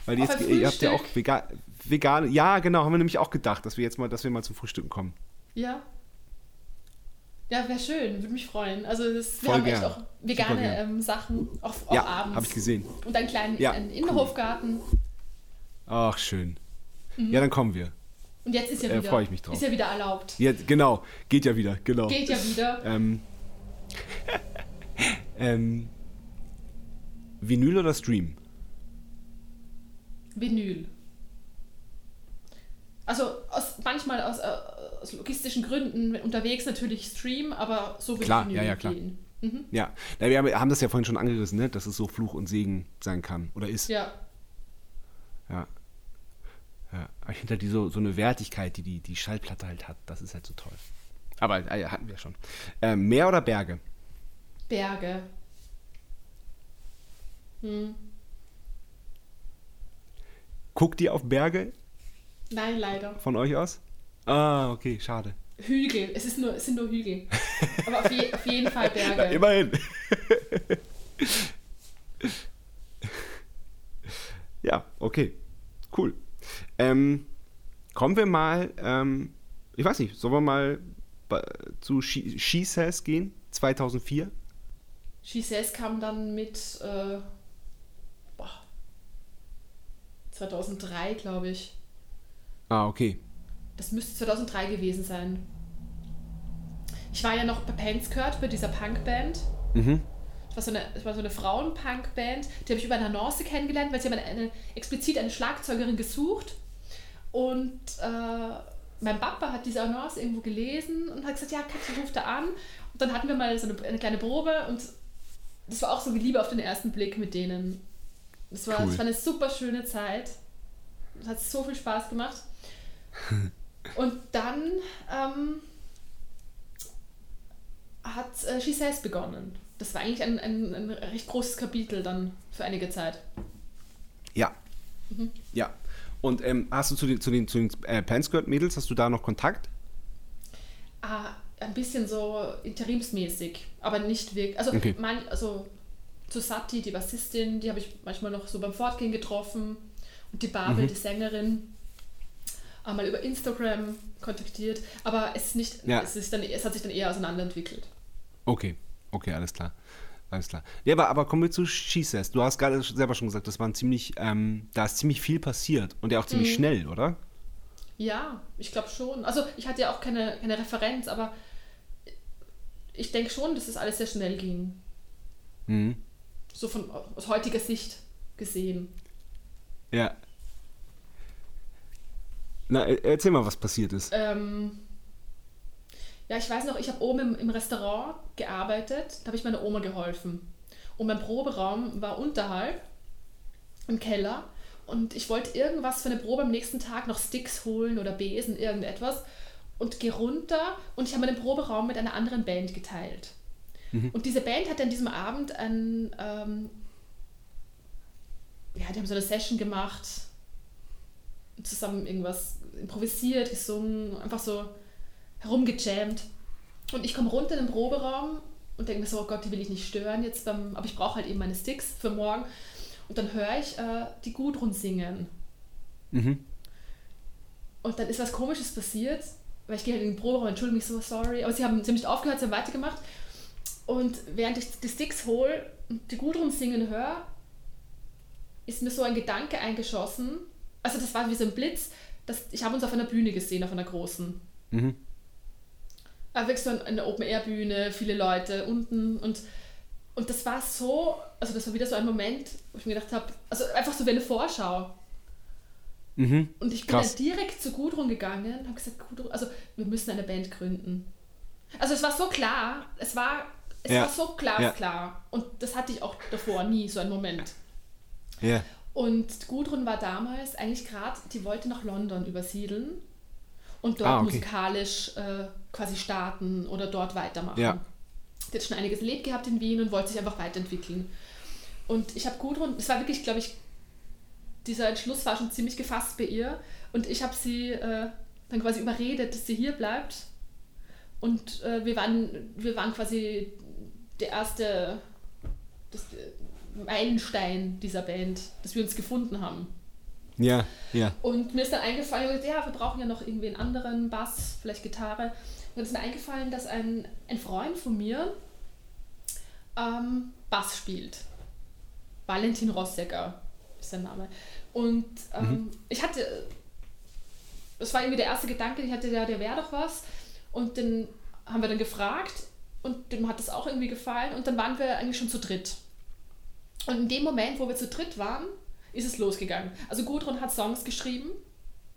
weil jetzt, ihr habt ja auch vegan, vegane, ja genau, haben wir nämlich auch gedacht, dass wir jetzt mal, dass wir mal zum Frühstücken kommen. Ja. Ja, wäre schön, würde mich freuen. Also das, wir Voll haben echt gern. auch vegane ähm, Sachen, auch, auch Ja, abends. habe ich gesehen. Und einen kleinen Ja, einen Innenhofgarten. Ach, schön. Mhm. Ja, dann kommen wir. Und jetzt ist ja Äh, wieder, freu ich mich drauf. ist ja wieder erlaubt. Jetzt, genau, geht ja wieder, genau. Geht ja wieder. Ähm, ähm, Vinyl oder Stream? Vinyl. Also aus, manchmal aus, äh, aus logistischen Gründen unterwegs natürlich Stream, aber so wird Klar, Vinyl ja, ja, klar. gehen. Mhm. Ja, Na, wir haben- das ja vorhin schon angerissen, ne? dass es so Fluch und Segen sein kann oder ist. Ja. Ja. ja. Aber ich finde halt die so, so eine Wertigkeit, die, die die Schallplatte halt hat, das ist halt so toll. Aber äh, hatten wir schon. Ähm, Meer oder Berge? Berge. Hm. Guckt ihr auf Berge Nein, leider. von euch aus? Ah, okay, schade. Hügel. Es, ist nur, es sind nur Hügel. Aber auf, je, auf jeden Fall Berge. Na, immerhin. ja, okay. Cool. Ähm, kommen wir mal, ähm, ich weiß nicht, sollen wir mal zu She, She Says gehen? 2004? She Says kam dann mit äh, boah, 2003, glaube ich. Ah, okay. Das müsste 2003 gewesen sein. Ich war ja noch bei Panskirt bei dieser Punkband. Mhm. Das war so eine, das war so eine Frauen-Punk-Band. Die habe ich über eine Annonce kennengelernt, weil sie haben eine, eine, explizit eine Schlagzeugerin gesucht. Und äh, mein Papa hat diese Annonce irgendwo gelesen und hat gesagt, ja, Katja, ruf da an. Und dann hatten wir mal so eine, eine kleine Probe und das war auch so wie Liebe auf den ersten Blick mit denen. Das war, Cool. das war eine super schöne Zeit. Es hat so viel Spaß gemacht. Und dann ähm, hat äh, She Says begonnen. Das war eigentlich ein, ein, ein recht großes Kapitel dann für einige Zeit. Ja. Ja. Und ähm, hast du zu den, zu den, zu den äh, Panskirt-Mädels, hast du da noch Kontakt? Ah, ein bisschen so interimsmäßig, aber nicht wirklich. Also, Okay. man, also zu Sati, die Bassistin, die habe ich manchmal noch so beim Fortgehen getroffen. Und die Babel, die Sängerin, einmal über Instagram kontaktiert. Aber es, ist nicht, Ja. es, ist dann, es hat sich dann eher auseinanderentwickelt. Okay, okay, alles klar. Alles klar. Ja, aber, aber kommen wir zu She Says. Du hast gerade selber schon gesagt, das waren ziemlich, ähm, da ist ziemlich viel passiert und ja auch ziemlich schnell, oder? Ja, ich glaube schon. Also ich hatte ja auch keine, keine Referenz, aber ich denke schon, dass es alles sehr schnell ging. Mhm. So von aus heutiger Sicht gesehen. Ja. Na, erzähl mal, was passiert ist. Ähm, ja, ich weiß noch, ich habe oben im, im Restaurant gearbeitet, da habe ich meiner Oma geholfen. Und mein Proberaum war unterhalb im Keller und ich wollte irgendwas für eine Probe am nächsten Tag, noch Sticks holen oder Besen, irgendetwas und gehe runter und ich habe meinen Proberaum mit einer anderen Band geteilt. Und diese Band hatte an diesem Abend ein, ähm, ja, die haben so eine Session gemacht, zusammen irgendwas improvisiert, gesungen, einfach so herumgejammt. Und ich komme runter in den Proberaum und denke mir so, oh Gott, die will ich nicht stören jetzt beim, aber ich brauche halt eben meine Sticks für morgen. Und dann höre ich äh, die Gudrun singen. Mhm. Und dann ist was Komisches passiert, weil ich gehe halt in den Proberaum, entschuldige mich so, sorry, aber sie haben, sie haben nicht aufgehört, sie haben weitergemacht. Und während ich die Sticks hole und die Gudrun singen höre, ist mir so ein Gedanke eingeschossen. Also das war wie so ein Blitz. Das, ich habe uns auf einer Bühne gesehen, auf einer großen. Mhm. Aber wirklich so eine Open-Air-Bühne, viele Leute unten und, und das war so, also das war wieder so ein Moment, wo ich mir gedacht habe, also einfach so wie eine Vorschau. Mhm. Und ich bin Krass. dann direkt zu Gudrun gegangen und habe gesagt, Gudrun, also wir müssen eine Band gründen. Also es war so klar, es war, es Ja. war so glasklar. Und das hatte ich auch davor nie, so einen Moment. Ja. Und Gudrun war damals eigentlich gerade, die wollte nach London übersiedeln und dort Ah, okay. musikalisch äh, quasi starten oder dort weitermachen. Ja. Die hat schon einiges erlebt gehabt in Wien und wollte sich einfach weiterentwickeln. Und ich habe Gudrun, es war wirklich, glaube ich, dieser Entschluss war schon ziemlich gefasst bei ihr. Und ich habe sie äh, dann quasi überredet, dass sie hier bleibt. Und äh, wir, waren, wir waren quasi der erste das, Meilenstein dieser Band, dass wir uns gefunden haben. Ja, ja. Und mir ist dann eingefallen, ja, wir brauchen ja noch irgendwie einen anderen Bass, vielleicht Gitarre. dann ist mir eingefallen, dass ein, ein Freund von mir ähm, Bass spielt. Valentin Rossecker ist sein Name. Und ähm, mhm. ich hatte, das war irgendwie der erste Gedanke, ich hatte, der, der wäre doch was. Und den haben wir dann gefragt und dem hat das auch irgendwie gefallen und dann waren wir eigentlich schon zu dritt. Und in dem Moment, wo wir zu dritt waren, ist es losgegangen. Also Gudrun hat Songs geschrieben.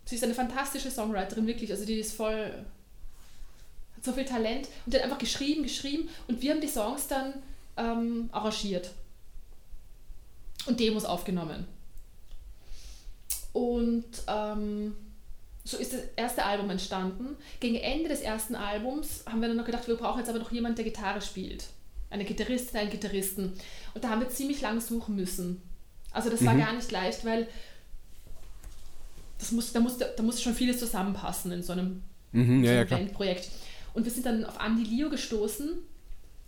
Sie ist eine fantastische Songwriterin, wirklich. Also die ist voll, hat so viel Talent und die hat einfach geschrieben, geschrieben und wir haben die Songs dann ähm, arrangiert und Demos aufgenommen. Und ähm, so ist das erste Album entstanden. Gegen Ende des ersten Albums haben wir dann noch gedacht, wir brauchen jetzt aber noch jemanden, der Gitarre spielt. Eine Gitarristin, einen Gitarristen. Und da haben wir ziemlich lange suchen müssen. Also das mhm. war gar nicht leicht, weil das muss, da, muss, da muss schon vieles zusammenpassen in so einem, mhm, ja, so einem ja, Bandprojekt. Und wir sind dann auf Andy Leo gestoßen.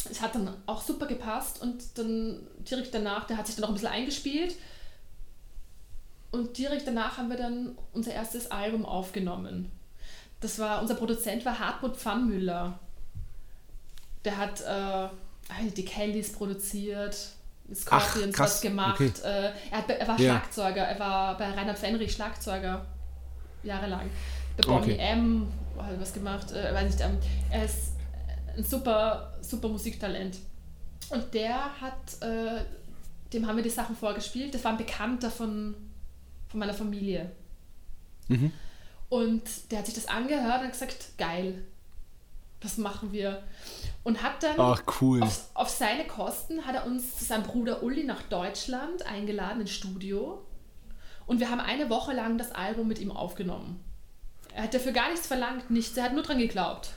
Es hat dann auch super gepasst und dann direkt danach, der hat sich dann auch ein bisschen eingespielt und direkt danach haben wir dann unser erstes Album aufgenommen. Das war, unser Produzent war Hartmut Pfannmüller. Der hat äh, die Kellys produziert, Scorpions Ach, was gemacht. Okay. Äh, er, hat, er, war ja. Schlagzeuger, er war bei Reinhard Fenrich Schlagzeuger jahrelang. Bei Bonnie okay. M hat was gemacht, äh, weiß nicht, ähm, er ist ein super, super Musiktalent. Und der hat, äh, dem haben wir die Sachen vorgespielt, das war ein Bekannter von von meiner Familie. Mhm. Und der hat sich das angehört und gesagt, geil, das machen wir. Und hat dann Ach, cool. auf, auf, seine Kosten hat er uns zu seinem Bruder Uli nach Deutschland eingeladen ins Studio. Und wir haben eine Woche lang das Album mit ihm aufgenommen. Er hat dafür gar nichts verlangt, nichts. Er hat nur dran geglaubt.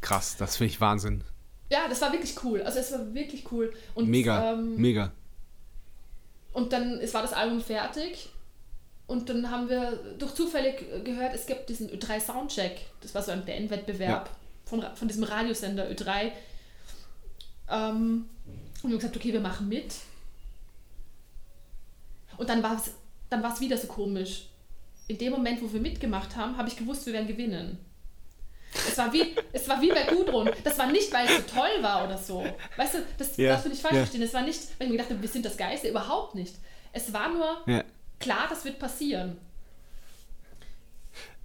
Krass, das finde ich Wahnsinn. Ja, das war wirklich cool. Also es war wirklich cool. Und, mega, ähm, mega. Und dann es war das Album fertig und dann haben wir durch zufällig gehört, es gibt diesen Ö3 Soundcheck. Das war so ein Bandwettbewerb ja. Von, von diesem Radiosender Ö3. Ähm, und wir haben gesagt, okay, wir machen mit. Und dann war es dann war's wieder so komisch. In dem Moment, wo wir mitgemacht haben, habe ich gewusst, wir werden gewinnen. Es war wie, es war wie bei Gudrun. Das war nicht, weil es so toll war oder so. Weißt du, das ja. darfst du nicht falsch ja. verstehen. Es war nicht, weil ich mir gedacht habe, wir sind das Geiste. Überhaupt nicht. Es war nur, ja klar, das wird passieren.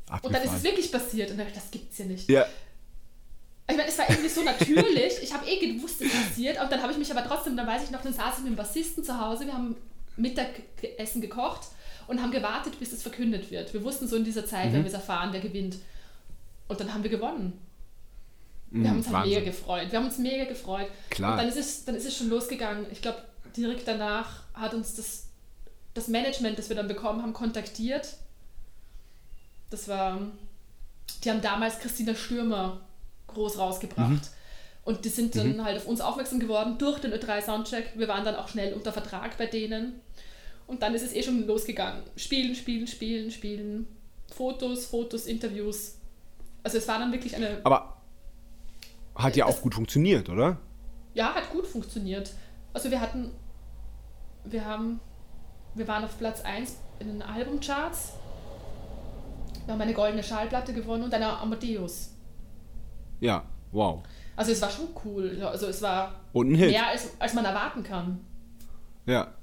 Abgefahren. Und dann ist es wirklich passiert und dann dachte ich, das gibt's ja nicht. Ja. Ich meine, es war irgendwie so natürlich. Ich habe eh gewusst, es passiert. Und dann habe ich mich aber trotzdem, dann weiß ich noch, dann saß ich mit dem Bassisten zu Hause. Wir haben Mittagessen gekocht und haben gewartet, bis es verkündet wird. Wir wussten so in dieser Zeit, mhm. wenn wir es erfahren, wer gewinnt. Und dann haben wir gewonnen. Wir mhm, haben uns halt mega gefreut. Wir haben uns mega gefreut. Klar. Und dann ist es, dann ist es schon losgegangen. Ich glaube, direkt danach hat uns das das Management, das wir dann bekommen haben, kontaktiert. Das war, die haben damals Christina Stürmer groß rausgebracht. Mhm. Und die sind dann mhm. halt auf uns aufmerksam geworden durch den Ö3 Soundcheck. Wir waren dann auch schnell unter Vertrag bei denen. Und dann ist es eh schon losgegangen. Spielen, spielen, spielen, spielen. Fotos, Fotos, Interviews. Also es war dann wirklich eine. Aber hat ja auch gut funktioniert, oder? Ja, hat gut funktioniert. Also wir hatten, wir haben wir waren auf Platz 1 in den Albumcharts. Wir haben eine goldene Schallplatte gewonnen und eine Amadeus. Ja, wow. Also es war schon cool. Also es war und ein Hit. mehr als, als man erwarten kann. Ja.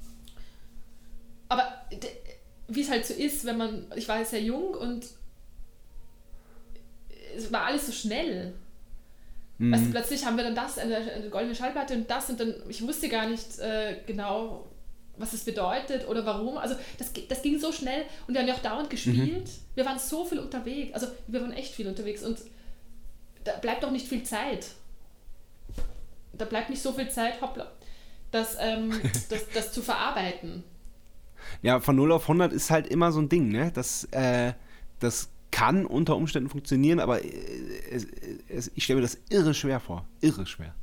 Aber wie es halt so ist, wenn man, ich war sehr jung und es war alles so schnell. Mhm. Also plötzlich haben wir dann das, eine, eine, goldene Schallplatte und das und dann, ich wusste gar nicht äh, genau, was es bedeutet oder warum. Also das, das ging so schnell und wir haben ja auch dauernd gespielt. Mhm. Wir waren so viel unterwegs, also wir waren echt viel unterwegs und da bleibt doch nicht viel Zeit. Da bleibt nicht so viel Zeit, hoppla, das, ähm, das, das zu verarbeiten. Ja, von 0 auf 100 ist halt immer so ein Ding, ne? Das, äh, das kann unter Umständen funktionieren, aber äh, es, es, ich stelle mir das irre schwer vor. Irre schwer.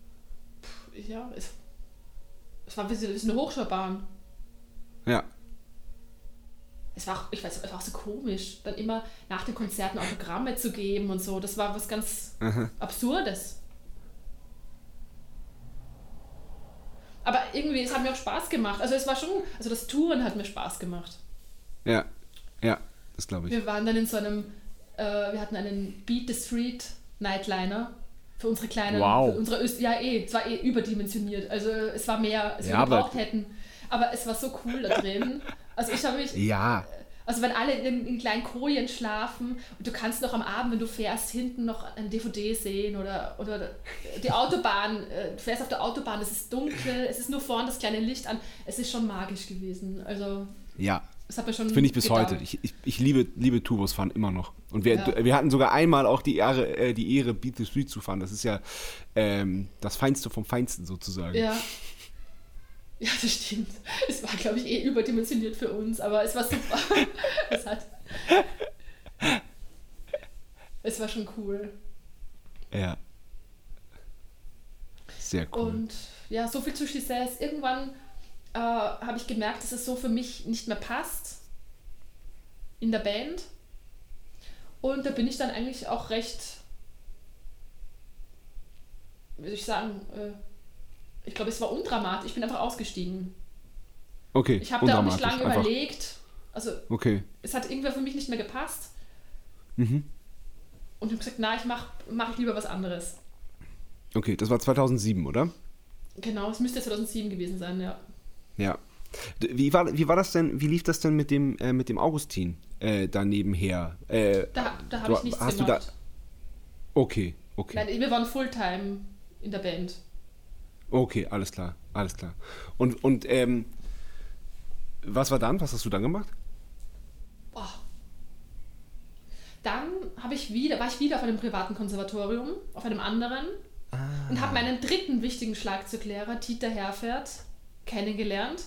Ja, es, es war ein bisschen, eine Hochschaubahn. Ja. Es war, auch, ich weiß, es war auch so komisch, dann immer nach den Konzerten Autogramme zu geben und so. Das war was ganz Aha. Absurdes. Aber irgendwie, es hat mir auch Spaß gemacht. Also es war schon, also das Touren hat mir Spaß gemacht. Ja, ja, das glaube ich. Wir waren dann in so einem, äh, wir hatten einen Beat the Street Nightliner. Für unsere kleinen, Wow. für unsere Öst ja eh, es war eh überdimensioniert. Also es war mehr, als wir Ja, gebraucht hätten. Aber es war so cool da drin. Also ich habe mich, Ja, also wenn alle in, in kleinen Kojen schlafen und du kannst noch am Abend, wenn du fährst, hinten noch ein DVD sehen oder, oder die Autobahn, äh, du fährst auf der Autobahn, es ist dunkel, es ist nur vorne das kleine Licht an. Es ist schon magisch gewesen. Also ja. es hat mir schon Finde ich bis getaugt. heute. Ich, ich, ich liebe, liebe Tourbusfahren immer noch. Und wir, Ja. wir hatten sogar einmal auch die Ehre, äh, die Ehre, Beat the Street zu fahren. Das ist ja ähm, das Feinste vom Feinsten sozusagen. Ja. Ja, das stimmt. Es war, glaube ich, eh überdimensioniert für uns, aber es war super. es hat. Es war schon cool. Ja. Sehr cool. Und ja, so viel zu Says. Irgendwann äh, habe ich gemerkt, dass es so für mich nicht mehr passt in der Band. Und da bin ich dann eigentlich auch recht, wie soll ich sagen, äh, ich glaube, es war undramatisch. Ich bin einfach ausgestiegen. okay. Ich habe da auch nicht lange einfach. überlegt. Also Okay. es hat irgendwer für mich nicht mehr gepasst. Mhm. Und ich habe gesagt, na, ich mache mach ich lieber was anderes. Okay, das war 2007, oder? Genau, es müsste 2007 gewesen sein, ja. Ja. Wie war, wie war das denn, wie lief das denn mit dem, äh, mit dem Augustin äh, da nebenher? Äh, Da, da Du- habe ich nichts hast du gemacht. da- okay, okay. Nein, wir waren Fulltime in der Band. Okay, alles klar, alles klar. Und, und ähm, was war dann? Was hast du dann gemacht? Boah. Dann habe ich wieder, war ich wieder auf einem privaten Konservatorium, auf einem anderen, und habe meinen dritten wichtigen Schlagzeuglehrer, Dieter Herfert, kennengelernt.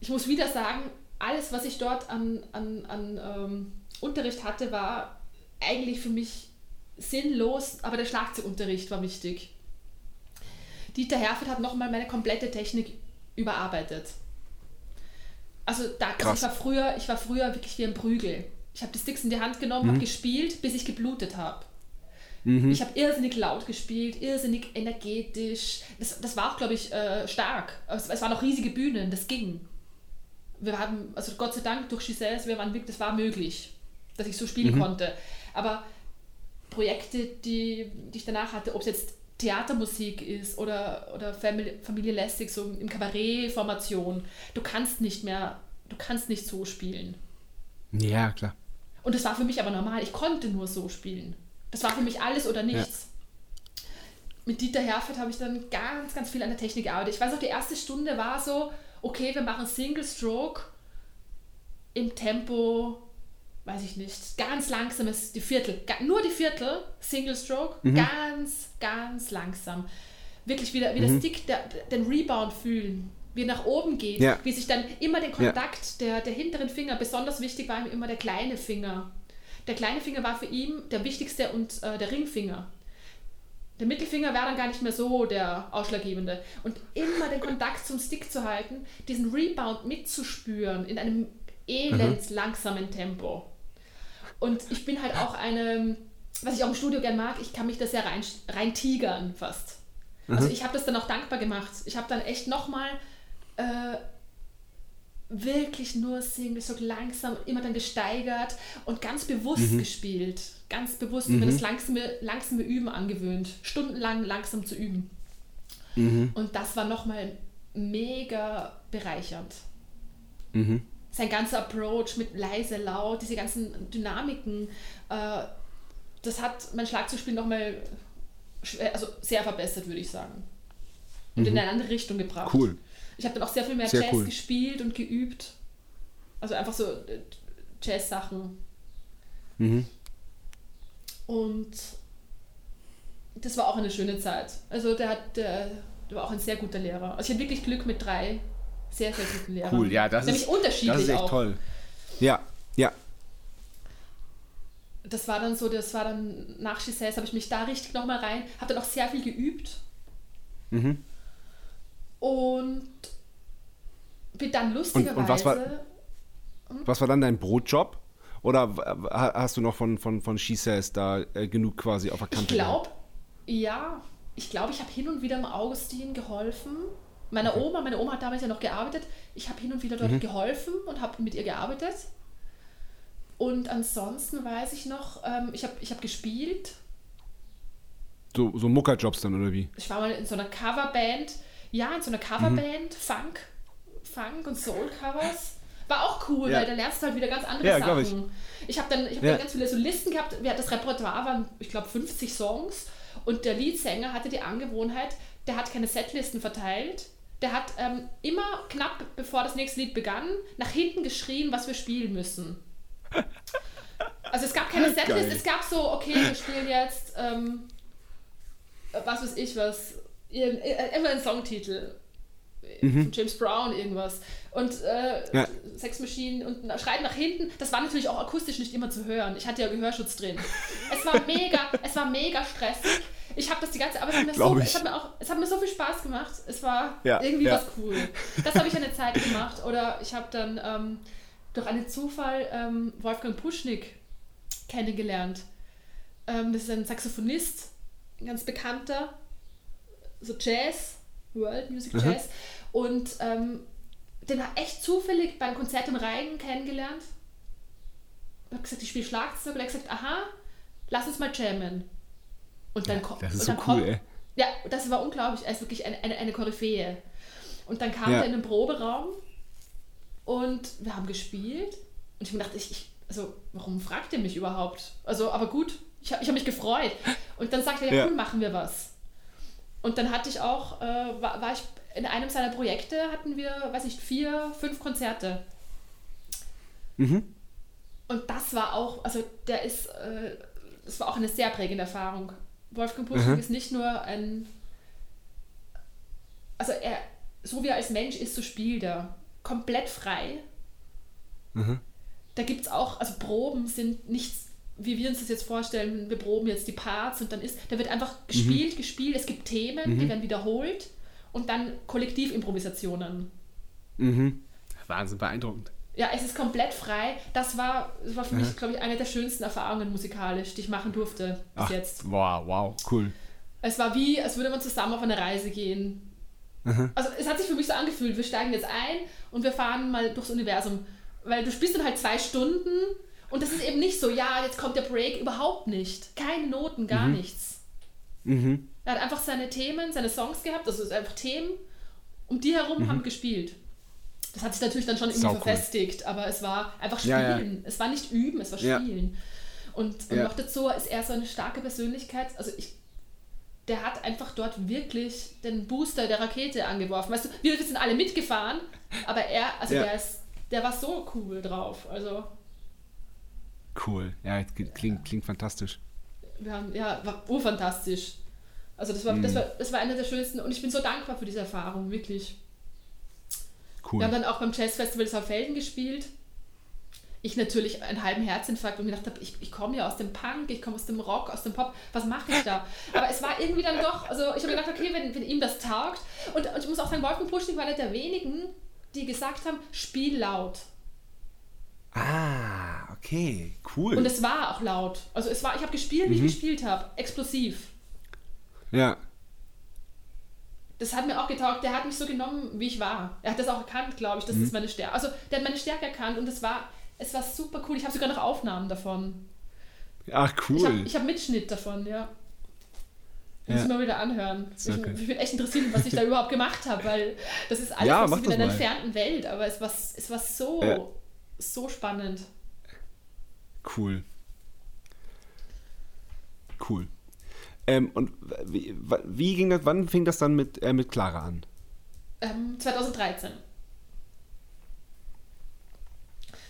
Ich muss wieder sagen, alles, was ich dort an, an, an ähm, Unterricht hatte, war eigentlich für mich sinnlos, aber der Schlagzeugunterricht war wichtig. Dieter Herfert hat nochmal meine komplette Technik überarbeitet. Also, da, also ich, war früher, ich war früher wirklich wie ein Prügel. Ich habe die Sticks in die Hand genommen, habe gespielt, bis ich geblutet habe. Ich habe irrsinnig laut gespielt, irrsinnig energetisch. Das, das war auch, glaube ich, äh, stark. Es, es waren auch riesige Bühnen, das ging. Wir haben, also Gott sei Dank durch Giselles, wir waren wirklich, das war möglich, dass ich so spielen konnte. Aber Projekte, die, die ich danach hatte, ob es jetzt Theatermusik ist oder, oder Family, Familie Lässig, so im Kabarett-Formation, du kannst nicht mehr, du kannst nicht so spielen. Ja, klar. Und das war für mich aber normal. Ich konnte nur so spielen. Das war für mich alles oder nichts. Mit Dieter Herford habe ich dann ganz, ganz viel an der Technik gearbeitet. Ich weiß auch, die erste Stunde war so, okay, wir machen Single Stroke im Tempo, weiß ich nicht, ganz langsames, die Viertel, nur die Viertel, Single Stroke, ganz, ganz langsam. Wirklich wieder, wie der Stick, der, den Rebound fühlen, wie nach oben geht, Ja. wie sich dann immer den Kontakt der, der hinteren Finger, besonders wichtig war ihm immer der kleine Finger. Der kleine Finger war für ihn der wichtigste und äh, der Ringfinger. Der Mittelfinger war dann gar nicht mehr so der ausschlaggebende. Und immer den Kontakt zum Stick zu halten, diesen Rebound mitzuspüren in einem elend langsamen Tempo. Und ich bin halt auch eine, was ich auch im Studio gern mag, ich kann mich da sehr rein, rein tigern fast. Also ich habe das dann auch dankbar gemacht. Ich habe dann echt nochmal äh, wirklich nur Single, so langsam, immer dann gesteigert und ganz bewusst gespielt. Ganz bewusst, mir das langsame, langsame Üben angewöhnt. Stundenlang langsam zu üben. Und das war nochmal mega bereichernd. Sein ganzer Approach mit leise, laut, diese ganzen Dynamiken, äh, das hat mein Schlagzeugspiel nochmal also sehr verbessert, würde ich sagen. Und in eine andere Richtung gebracht. Cool. Ich habe dann auch sehr viel mehr Sehr Jazz cool. gespielt und geübt. Also einfach so äh, Jazz-Sachen. Mhm. Und das war auch eine schöne Zeit. Also der, hat, der, der war auch ein sehr guter Lehrer. Also ich hatte wirklich Glück mit drei sehr, sehr guten Lehrern. Cool, ja, das Nämlich ist, unterschiedlich das ist echt auch. toll. Ja, ja. Das war dann so, das war dann nach Giselles, habe ich mich da richtig nochmal rein, habe dann auch sehr viel geübt. Mhm. Und bin dann lustigerweise... und was war- Was war dann dein Brotjob? Oder hast du noch von, von, von She Says da äh, genug quasi auf der Ich Kante? glaube, ja, ich glaube, ich habe hin und wieder dem Augustin geholfen. Meiner Oma, meine Oma hat damals ja noch gearbeitet. Ich habe hin und wieder dort Mhm. geholfen und habe mit ihr gearbeitet. Und ansonsten weiß ich noch, ähm, ich habe ich hab gespielt So, so Muckerjobs dann, oder wie? Ich war mal in so einer Coverband, ja, in so einer Coverband, Funk, Funk und Soul-Covers. War auch cool, Ja. weil da lernst du halt wieder ganz andere Ja, glaub ich. Sachen. Ich habe dann, ich hab Ja. dann ganz viele so Listen gehabt. Wir, das Repertoire waren, ich glaube, 50 Songs. Und der Leadsänger hatte die Angewohnheit, der hat keine Setlisten verteilt. Der hat ähm, immer knapp bevor das nächste Lied begann, nach hinten geschrien, was wir spielen müssen. Also es gab keine Setlist, es gab so, okay, wir spielen jetzt, ähm, was weiß ich was, irgend- äh, immer ein Songtitel. Von James Brown, irgendwas. Und äh, Ja. Sex Machine und ein Schreit nach hinten, das war natürlich auch akustisch nicht immer zu hören. Ich hatte ja Gehörschutz drin. Es war mega, es war mega stressig. Ich habe das die ganze, aber es hat, mir so, Glaub ich. es, hat mir auch, es hat mir so viel Spaß gemacht. Es war Ja, irgendwie ja. was cool. Das habe ich eine Zeit gemacht. Oder ich habe dann ähm, durch einen Zufall ähm, Wolfgang Puschnick kennengelernt. Ähm, das ist ein Saxophonist, ein ganz bekannter, so Jazz, World Music Aha. Jazz. Und ähm, den war echt zufällig beim Konzert in Reigen kennengelernt. Ich habe gesagt, ich spiele Schlagzeug. Und er hat gesagt, aha, lass uns mal jammen. Und dann, ko- Das ist so cool, kommt- ey. Ja, das war unglaublich. Er ist wirklich eine, eine, eine Koryphäe. Und dann kam Ja. er in den Proberaum und wir haben gespielt. Und ich gedacht, ich, ich, also, warum fragt ihr mich überhaupt? Also, aber gut, ich habe ich hab mich gefreut. Und dann sagte er, ja, Ja. cool, machen wir was. Und dann hatte ich auch, äh, war, war ich in einem seiner Projekte, hatten wir, weiß nicht, vier, fünf Konzerte. Mhm. Und das war auch, also der ist, äh, das war auch eine sehr prägende Erfahrung. Wolfgang Puschnik Mhm. ist nicht nur ein, also er, so wie er als Mensch ist, so spielt er. Komplett frei. Mhm. Da gibt es auch, also Proben sind nichts, wie wir uns das jetzt vorstellen, wir proben jetzt die Parts und dann ist, da wird einfach gespielt, gespielt, es gibt Themen, die werden wiederholt und dann Kollektivimprovisationen. Mhm. Wahnsinn, beeindruckend. Ja, es ist komplett frei. Das war, das war für mich, glaube ich, eine der schönsten Erfahrungen musikalisch, die ich machen durfte bis Ach, jetzt. wow, wow, cool. Es war wie, als würde man zusammen auf eine Reise gehen. Mhm. Also es hat sich für mich so angefühlt, wir steigen jetzt ein und wir fahren mal durchs Universum. Weil du spielst dann halt zwei Stunden und das ist eben nicht so, ja, jetzt kommt der Break, überhaupt nicht. Keine Noten, gar nichts. Mhm. Er hat einfach seine Themen, seine Songs gehabt, also einfach Themen, um die herum haben gespielt. Das hat sich natürlich dann schon irgendwie Sau cool. verfestigt, aber es war einfach Ja, Spielen. ja. Es war nicht Üben, es war Ja. Spielen. Und, und Ja. noch dazu ist er so eine starke Persönlichkeit. Also ich, der hat einfach dort wirklich den Booster der Rakete angeworfen. Weißt du, wir sind alle mitgefahren, aber er, also Ja. der ist, der war so cool drauf. Also Cool. Ja, klingt, klingt fantastisch. wir haben, ja, war urfantastisch. Also das war, das, Mhm. war, das war eine der schönsten und ich bin so dankbar für diese Erfahrung, wirklich. Cool. Wir haben dann auch beim Jazzfestival Saufelden gespielt. Ich natürlich einen halben Herzinfarkt und mir gedacht habe, ich, ich komme ja aus dem Punk, ich komme aus dem Rock, aus dem Pop, was mache ich da? Aber es war irgendwie dann doch, also ich habe gedacht, okay, wenn, wenn ihm das taugt. Und, und ich muss auch sagen, Wolfgang Puschnik war einer der wenigen, die gesagt haben, spiel laut. Ah, okay, cool. Und es war auch laut. Also es war, ich habe gespielt, wie Mhm. ich gespielt habe, explosiv. ja, Das hat mir auch getaugt. Der hat mich so genommen, wie ich war. Er hat das auch erkannt, glaube ich. Das Mhm. ist meine Stärke. Also der hat meine Stärke erkannt und es war, es war super cool. Ich habe sogar noch Aufnahmen davon. ach Ich cool. habe ich hab Mitschnitt davon, ja. Ja. Muss ich mal wieder anhören. Sehr Ich, mich würde echt interessieren, was ich da überhaupt gemacht habe, weil das ist alles Ja, in das einer entfernten Welt, aber es war, es war so, Ja. so spannend. Cool. Cool. Ähm, und wie, wie ging das, wann fing das dann mit, äh, mit Clara an? Ähm, 2013.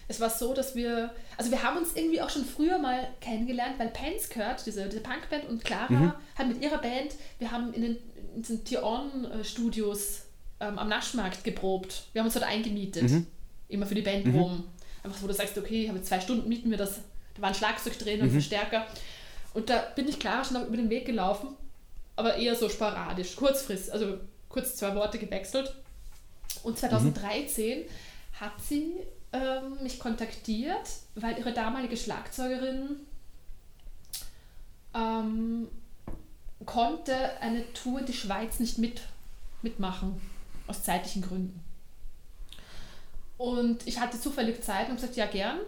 Es war so, dass wir, also wir haben uns irgendwie auch schon früher mal kennengelernt, weil Penskurt, diese, diese Punkband und Clara Mhm. hat mit ihrer Band, wir haben in den, in diesen Tion-Studios ähm, am Naschmarkt geprobt. Wir haben uns dort eingemietet, Mhm. immer für die Band rum. Einfach so, wo du sagst, okay, ich habe zwei Stunden, mieten wir das. Da war ein Schlagzeug drin Mhm. und Verstärker. Und da bin ich Clara schon über den Weg gelaufen, aber eher so sporadisch, kurzfristig, also kurz zwei Worte gewechselt. Und 2013 hat sie ähm, mich kontaktiert, weil ihre damalige Schlagzeugerin ähm, konnte eine Tour in die Schweiz nicht mit, mitmachen, aus zeitlichen Gründen. Und ich hatte zufällig Zeit und gesagt, ja gern.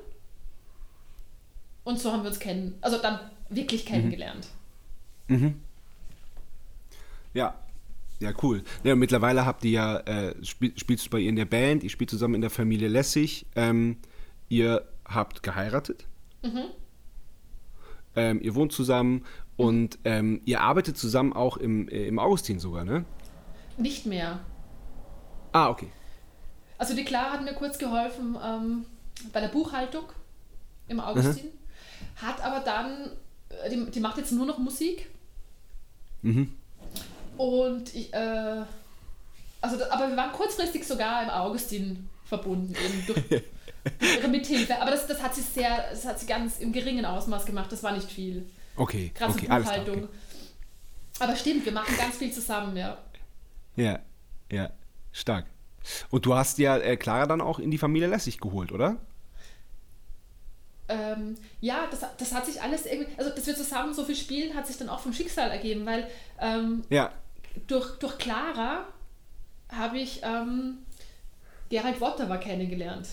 Und so haben wir uns kennen, also dann wirklich kennengelernt. Mhm. Ja. Ja, cool. Ja, mittlerweile habt ihr ja, äh, spiel, spielst du bei ihr in der Band, ihr spielt zusammen in der Familie Lessig. Ähm, ihr habt geheiratet. Mhm. Ähm, ihr wohnt zusammen und ähm, ihr arbeitet zusammen auch im, äh, im Augustin sogar, ne? Nicht mehr. Ah, okay. Also die Clara hat mir kurz geholfen ähm, bei der Buchhaltung im Augustin, mhm. hat aber dann, die, die, macht jetzt nur noch Musik. Mhm. Und ich, äh, also, aber wir waren kurzfristig sogar im Augustin verbunden, eben durch, durch ihre Mithilfe. Aber das, das hat sie sehr, das hat sie ganz im geringen Ausmaß gemacht, das war nicht viel. Okay. Krasse okay, Buchhaltung. Okay. Aber stimmt, wir machen ganz viel zusammen, ja. Ja, ja, stark. Und du hast ja äh, Clara dann auch in die Familie Lässig geholt, oder? Ähm, ja, das, das hat sich alles irgendwie, also dass wir zusammen so viel spielen, hat sich dann auch vom Schicksal ergeben, weil ähm, ja. durch, durch Clara habe ich ähm, Gerald Wotterer kennengelernt.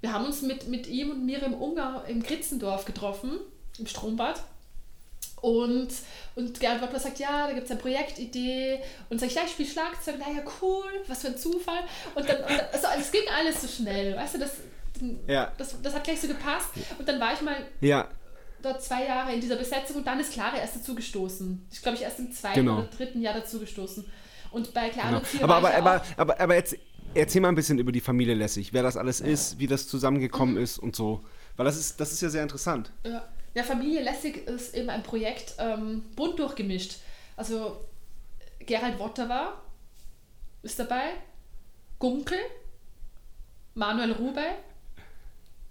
Wir haben uns mit, mit ihm und mir im Ungar im Kritzendorf getroffen, im Strombad. Und, und Gerald Wotterer sagt, ja, da gibt es eine Projektidee. Und sag ich, ja, ich spiele Schlagzeug. Naja, cool, was für ein Zufall. Und dann, und dann also, es ging alles so schnell, weißt du, das, ja. das, das hat gleich so gepasst. Und dann war ich mal ja. dort zwei Jahre in dieser Besetzung und dann ist Clara erst dazugestoßen. Ich glaube, ich erst im zweiten genau. oder dritten Jahr dazugestoßen. Und bei Clara genau. aber, aber, aber, aber, aber, jetzt erzähl mal ein bisschen über die Familie Lässig, wer das alles ist, wie das zusammengekommen mhm. ist und so. Weil das ist, das ist ja sehr interessant. Ja. ja, Familie Lässig ist eben ein Projekt ähm, bunt durchgemischt. Also Gerald Wotter war, ist dabei, Gunkel, Manuel Rube,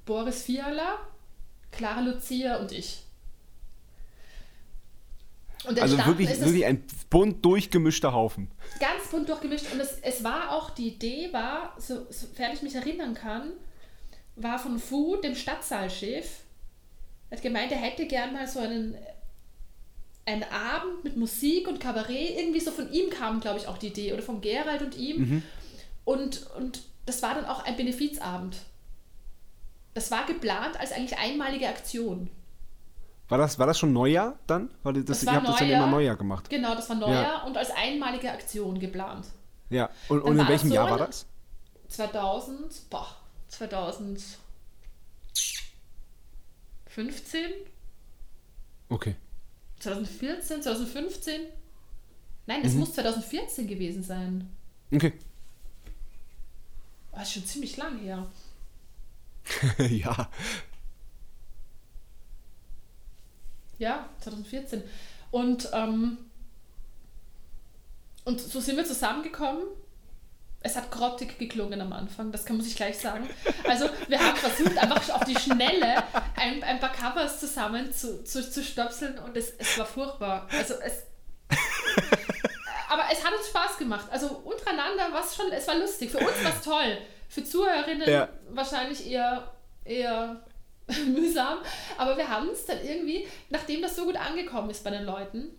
Boris Fiala, Clara Lucia und ich. Und also wirklich, wirklich ein bunt durchgemischter Haufen. Ganz bunt durchgemischt. Und es, es war auch, die Idee war, so, sofern ich mich erinnern kann, war von Fu, dem Stadtsaalchef, er hat gemeint, er hätte gern mal so einen, einen Abend mit Musik und Kabarett. Irgendwie so von ihm kam, glaube ich, auch die Idee. Oder von Gerald und ihm. Mhm. Und, und das war dann auch ein Benefizabend. Das war geplant als eigentlich einmalige Aktion. War das, war das schon Neujahr dann? Weil das, das ihr habt Neujahr, das dann immer Neujahr gemacht. Genau, das war Neujahr ja. und als einmalige Aktion geplant. Ja, und, und in welchem so Jahr war das? 2000, boah, 2015? Okay. 2014, 2015? Nein, es mhm. muss 2014 gewesen sein. Okay. Das ist schon ziemlich lang her. ja. Ja, 2014. Und, ähm, und so sind wir zusammengekommen. Es hat grottig geklungen am Anfang, das kann man sich gleich sagen. Also wir haben versucht, einfach auf die Schnelle ein, ein paar Covers zusammen zu, zu, zu stöpseln und es, es war furchtbar. Also es, aber es hat uns Spaß gemacht. Also untereinander war es schon, es war lustig. Für uns war es toll. Für Zuhörerinnen ja. wahrscheinlich eher, eher mühsam. Aber wir haben es dann irgendwie, nachdem das so gut angekommen ist bei den Leuten,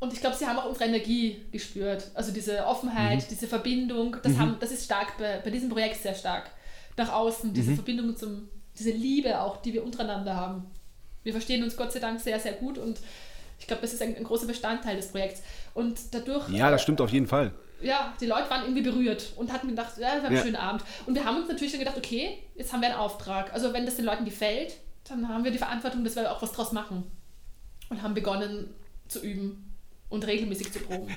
und ich glaube, sie haben auch unsere Energie gespürt. Also diese Offenheit, mhm. diese Verbindung, das, mhm. haben, das ist stark bei, bei diesem Projekt sehr stark. Nach außen, diese mhm. Verbindung zum, diese Liebe auch, die wir untereinander haben. Wir verstehen uns Gott sei Dank sehr, sehr gut und ich glaube, das ist ein, ein, großer Bestandteil des Projekts. Und dadurch. Ja, das stimmt auf jeden Fall ja, die Leute waren irgendwie berührt und hatten gedacht, ja, wir haben einen schönen Abend. Und wir haben uns natürlich dann gedacht, okay, jetzt haben wir einen Auftrag. Also wenn das den Leuten gefällt, dann haben wir die Verantwortung, dass wir auch was draus machen. Und haben begonnen zu üben und regelmäßig zu proben.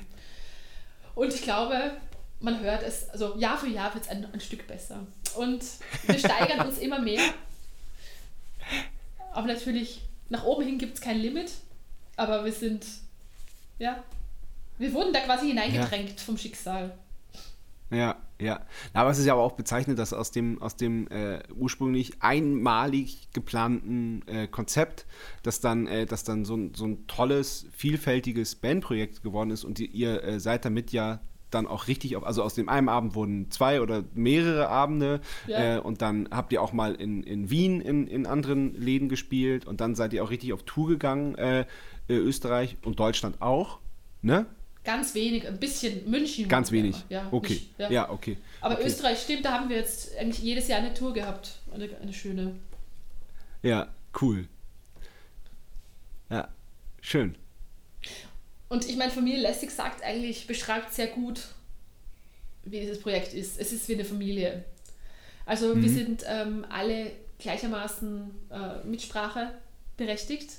Und ich glaube, man hört es, also Jahr für Jahr wird es ein, ein Stück besser. Und wir steigern uns immer mehr. Aber natürlich, nach oben hin gibt es kein Limit. Aber wir sind, ja, wir wurden da quasi hineingedrängt ja. vom Schicksal. Ja, ja. Aber es ist ja aber auch bezeichnet, dass aus dem, aus dem äh, ursprünglich einmalig geplanten äh, Konzept, dass dann, äh, dass dann so, ein, so ein tolles, vielfältiges Bandprojekt geworden ist und die, ihr äh, seid damit ja dann auch richtig auf, also aus dem einen Abend wurden zwei oder mehrere Abende ja. Äh, und dann habt ihr auch mal in, in Wien in, in anderen Läden gespielt und dann seid ihr auch richtig auf Tour gegangen, äh, Österreich und Deutschland auch, ne? Ganz wenig, ein bisschen München. Ganz wenig. Ja, okay. Ja. ja. okay. Aber okay. Österreich stimmt, da haben wir jetzt eigentlich jedes Jahr eine Tour gehabt. Eine, eine schöne. Ja, cool. Ja, schön. Und ich meine, Familie Lässig sagt eigentlich, beschreibt sehr gut, wie dieses Projekt ist. Es ist wie eine Familie. Also mhm. wir sind ähm, alle gleichermaßen äh, Mitsprache berechtigt.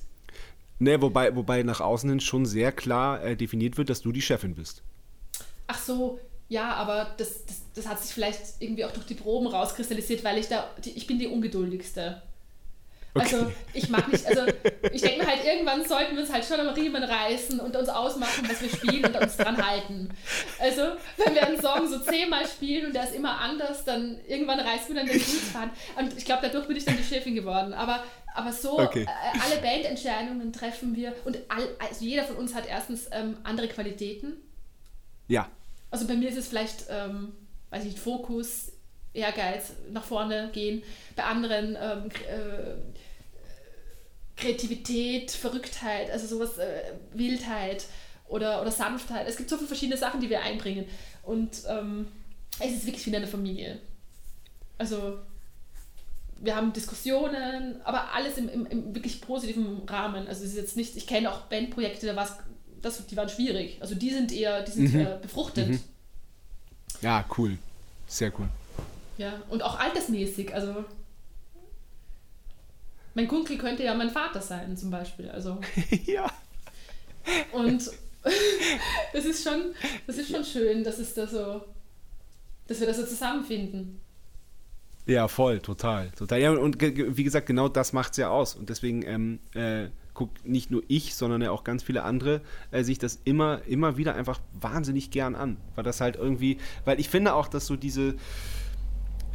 Ne, wobei, wobei nach außen hin schon sehr klar äh, definiert wird, dass du die Chefin bist. Ach so, ja, aber das, das, das hat sich vielleicht irgendwie auch durch die Proben rauskristallisiert, weil ich da, die, ich bin die ungeduldigste. Okay. Also ich mag nicht, also ich denke mir halt, irgendwann sollten wir uns halt schon am Riemen reißen und uns ausmachen, was wir spielen und uns dran halten. Also wenn wir einen Song so zehnmal spielen und der ist immer anders, dann irgendwann reißt mir dann den Fußfaden. Und ich glaube, dadurch bin ich dann die Chefin geworden. Aber, aber so, okay. äh, alle Bandentscheidungen treffen wir und all, also jeder von uns hat erstens ähm, andere Qualitäten. Ja. Also bei mir ist es vielleicht, ähm, weiß ich nicht, Fokus, Ehrgeiz, nach vorne gehen. Bei anderen ähm, äh, Kreativität, Verrücktheit, also sowas, äh, Wildheit oder, oder Sanftheit. Es gibt so viele verschiedene Sachen, die wir einbringen. Und ähm, es ist wirklich wie eine Familie. Also wir haben Diskussionen, aber alles im, im, im, wirklich positiven Rahmen. Also es ist jetzt nicht, ich kenne auch Bandprojekte, da war das, die waren schwierig. Also die sind eher, die sind mhm. befruchtet. Mhm. Ja, cool. Sehr cool. Ja, und auch altersmäßig. Also mein Kunkel könnte ja mein Vater sein, zum Beispiel. Also. ja. Und das ist schon, das ist schon schön, dass es da so, dass wir das so zusammenfinden. Ja, voll, total, total. Ja, und wie gesagt, genau das macht es ja aus. Und deswegen ähm, äh, guckt nicht nur ich, sondern ja auch ganz viele andere äh, sich das immer, immer wieder einfach wahnsinnig gern an. Weil das halt irgendwie, weil ich finde auch, dass so diese,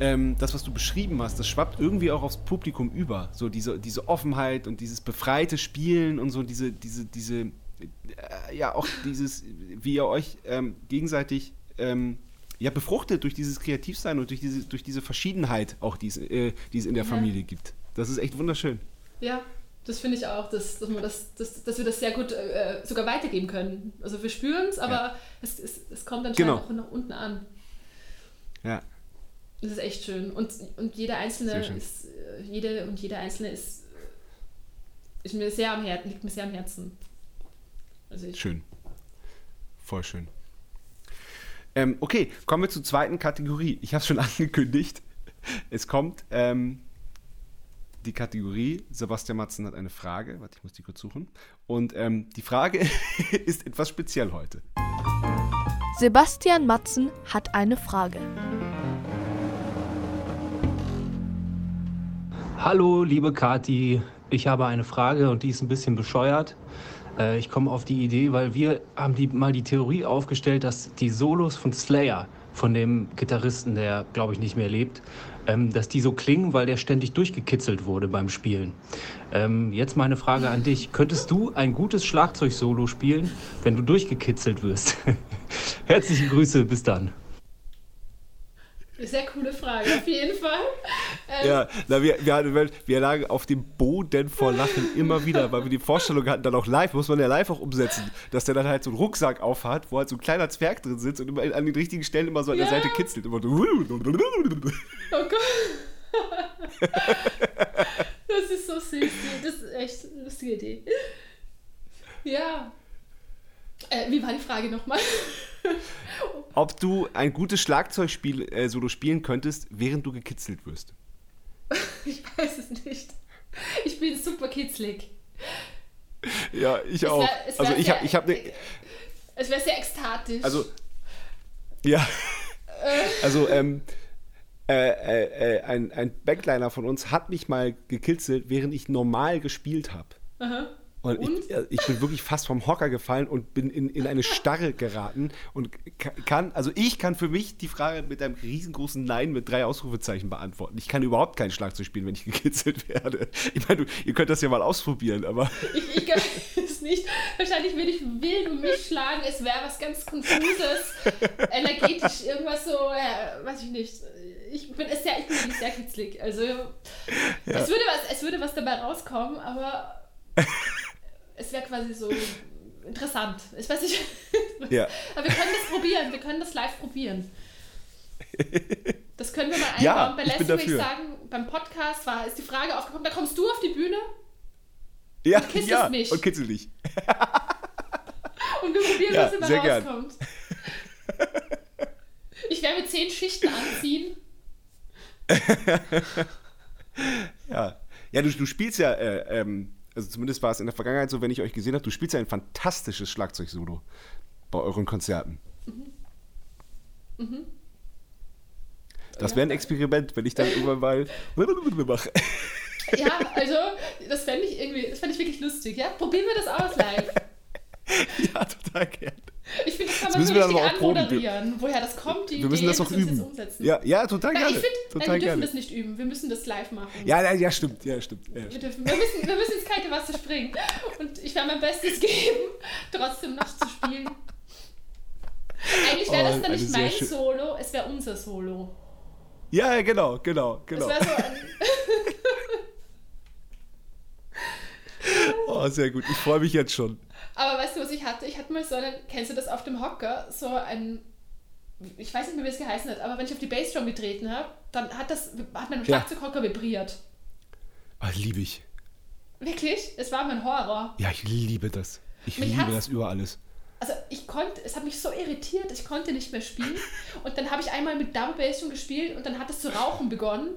ähm, das, was du beschrieben hast, das schwappt irgendwie auch aufs Publikum über. So diese, diese Offenheit und dieses befreite Spielen und so diese, diese, diese, äh, ja, auch dieses, wie ihr euch ähm, gegenseitig ähm, ja, befruchtet durch dieses Kreativsein und durch diese, durch diese Verschiedenheit auch, die es, äh, die es in der ja. Familie gibt. Das ist echt wunderschön. Ja, das finde ich auch, dass, dass, man das, dass, dass wir das sehr gut äh, sogar weitergeben können. Also wir spüren es, aber ja. es, es, es kommt anscheinend genau. auch nach unten an. Ja. Das ist echt schön. Und, und jeder Einzelne ist, äh, jede und jeder Einzelne ist, ist mir sehr am Herzen, liegt mir sehr am Herzen. Also schön. Voll schön. Ähm, okay, kommen wir zur zweiten Kategorie. Ich habe es schon angekündigt. Es kommt ähm, die Kategorie. Sebastian Matzen hat eine Frage. Warte, ich muss die kurz suchen. Und ähm, die Frage ist etwas speziell heute. Sebastian Matzen hat eine Frage. Hallo, liebe Kati. Ich habe eine Frage und die ist ein bisschen bescheuert. Äh, ich komme auf die Idee, weil wir haben die, mal die Theorie aufgestellt, dass die Solos von Slayer, von dem Gitarristen, der glaube ich nicht mehr lebt, ähm, dass die so klingen, weil der ständig durchgekitzelt wurde beim Spielen. Ähm, jetzt meine Frage an dich. Könntest du ein gutes Schlagzeug-Solo spielen, wenn du durchgekitzelt wirst? Herzliche Grüße, bis dann. Sehr coole Frage, auf jeden Fall. Ähm, ja, na, wir, wir, wir lagen auf dem Boden vor Lachen immer wieder, weil wir die Vorstellung hatten, dann auch live, muss man ja live auch umsetzen, dass der dann halt so einen Rucksack aufhat, wo halt so ein kleiner Zwerg drin sitzt und immer an den richtigen Stellen immer so an ja. der Seite kitzelt. Immer so. Oh Gott. das ist so süß. Das ist echt eine lustige Idee. Ja. Äh, wie war die Frage nochmal? ob du ein gutes Schlagzeugspiel äh, solo spielen könntest, während du gekitzelt wirst. ich weiß es nicht. Ich bin super kitzlig. Ja, ich es auch. Wär, also ich habe ich habe ne Es wäre sehr ekstatisch. Also ja. Äh. also ähm, äh, äh, äh, ein, ein Backliner von uns hat mich mal gekitzelt, während ich normal gespielt habe. Aha. Und, und? Ich, äh, ich, bin wirklich fast vom Hocker gefallen und bin in, in eine Starre geraten und kann, also ich kann für mich die Frage mit einem riesengroßen Nein mit drei Ausrufezeichen beantworten. Ich kann überhaupt kein Schlagzeug spielen, wenn ich gekitzelt werde. Ich meine, ihr könnt das ja mal ausprobieren, aber. Ich, ich kann es nicht. Wahrscheinlich würde ich wild um mich schlagen. Es wäre was ganz Konfuses, energetisch, irgendwas so, ja, weiß ich nicht. Ich bin, sehr, ich bin wirklich sehr kitzlig. Also, ja. es, würde was, es würde was dabei rauskommen, aber es wäre quasi so interessant. Ich weiß nicht. Ja. Aber wir können das probieren. Wir können das live probieren. Das können wir mal einbauen. Ja, bei Leslie würde ich sagen, beim Podcast war, ist die Frage aufgekommen, da kommst du auf die Bühne ja, und kitzelst ja, mich. Und kitzel dich. Und wir probieren, Ja, was immer sehr gern. rauskommt. Ich werde zehn Schichten anziehen. Ja, ja du, du spielst ja, äh, ähm, also zumindest war es in der Vergangenheit so, wenn ich euch gesehen habe, du spielst ja ein fantastisches Schlagzeug-Solo bei euren Konzerten. Das wäre ein Experiment, wenn ich dann irgendwann mal mache. Ja, also, das fände ich irgendwie, das fände ich wirklich lustig, ja? Probieren wir das aus live. Ja, total gern. Ich finde, das kann Das man müssen so richtig auch anmoderieren. Woher das kommt, die Wir müssen Idee, das wir üben. Jetzt umsetzen. Ja, ja, total Nein, gerne. ich finde, total wir dürfen gerne. das nicht üben. Wir müssen das live machen. Ja, ja, ja, stimmt. Ja, stimmt. Ja, Wir, dürfen, wir, müssen, wir müssen ins kalte Wasser springen. Und ich werde mein Bestes geben, trotzdem noch zu spielen. Eigentlich wäre Oh, das dann nicht mein Solo, es wäre unser Solo. ja, genau, genau, genau. Es wäre so ein, Oh, sehr gut. Ich freue mich jetzt schon. Aber weißt du, was ich hatte? Ich hatte mal so einen, kennst du das auf dem Hocker? So ein, ich weiß nicht mehr, wie es geheißen hat, aber wenn ich auf die Bassdrum getreten habe, dann hat das, hat mein Ja. Schlagzeughocker vibriert. Ah, liebe ich. Wirklich? Es war mein Horror. Ja, ich liebe das. Ich Mich liebe das über alles. Also ich konnte, es hat mich so irritiert, ich konnte nicht mehr spielen. Und dann habe ich einmal mit Double Bass schon gespielt und dann hat es zu rauchen begonnen.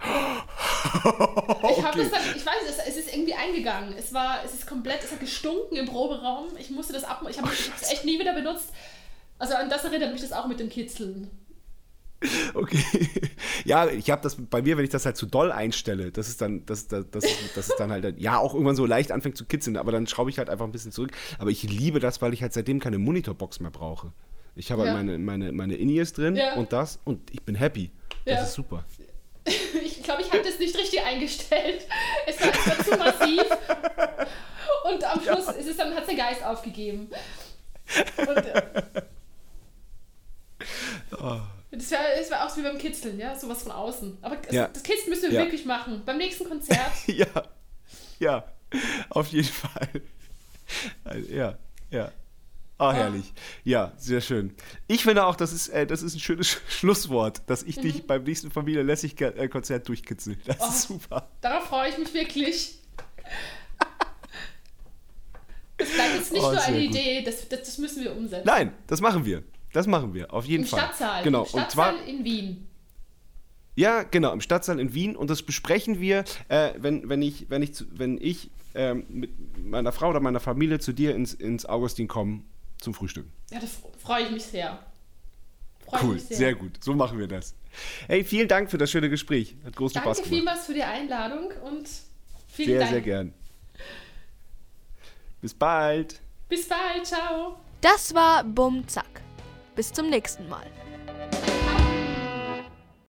Ich habe das dann, ich weiß es, es ist irgendwie eingegangen. Es war, es ist komplett, es hat gestunken im Proberaum. Ich musste das ab, ich habe es echt nie wieder benutzt. Also an das erinnert mich das auch mit dem Kitzeln. Okay. Ja, ich habe das bei mir, wenn ich das halt zu doll einstelle, das ist dann, das, das, das, ist, das ist dann halt, ja, auch irgendwann so leicht anfängt zu kitzeln, aber dann schraube ich halt einfach ein bisschen zurück. Aber ich liebe das, weil ich halt seitdem keine Monitorbox mehr brauche. Ich habe Ja. halt meine, meine, meine In-Ears drin Ja. und das und ich bin happy. Das Ja. ist super. Ich glaube, ich hatte es nicht richtig eingestellt. Es war, es war zu massiv. Und am Schluss ist es dann, hat der Geist aufgegeben. Und, äh, das war, das war auch so wie beim Kitzeln, ja, sowas von außen. Aber das, Ja. das Kitzeln müssen wir Ja. wirklich machen. Beim nächsten Konzert. Ja, ja, auf jeden Fall. Also, Ja, ja. Ah, herrlich. Ja, sehr schön. Ich finde auch, das ist, äh, das ist ein schönes Sch- Schlusswort, dass ich dich beim nächsten Familie lässig Konzert durchkitzel. Das Oh. ist super. Darauf freue ich mich wirklich. Das bleibt jetzt nicht Oh, nur eine gut. Idee, das, das, das müssen wir umsetzen. Nein, das machen wir. Das machen wir, auf jeden Im Fall. Stadtsaal. Genau. Im Stadtsaal Und zwar, in Wien. ja, genau, im Stadtsaal in Wien. Und das besprechen wir, äh, wenn, wenn ich, wenn ich, wenn ich ähm, mit meiner Frau oder meiner Familie zu dir ins, ins Augustin komme zum Frühstück. Ja, da freue ich mich sehr. Freue Cool, mich sehr. sehr gut. So machen wir das. Hey, vielen Dank für das schöne Gespräch. Hat großen Danke Spaß gemacht. vielmals für die Einladung und vielen Sehr, Dank. sehr gern. Bis bald. Bis bald, ciao. Das war Bum Zack. Bis zum nächsten Mal.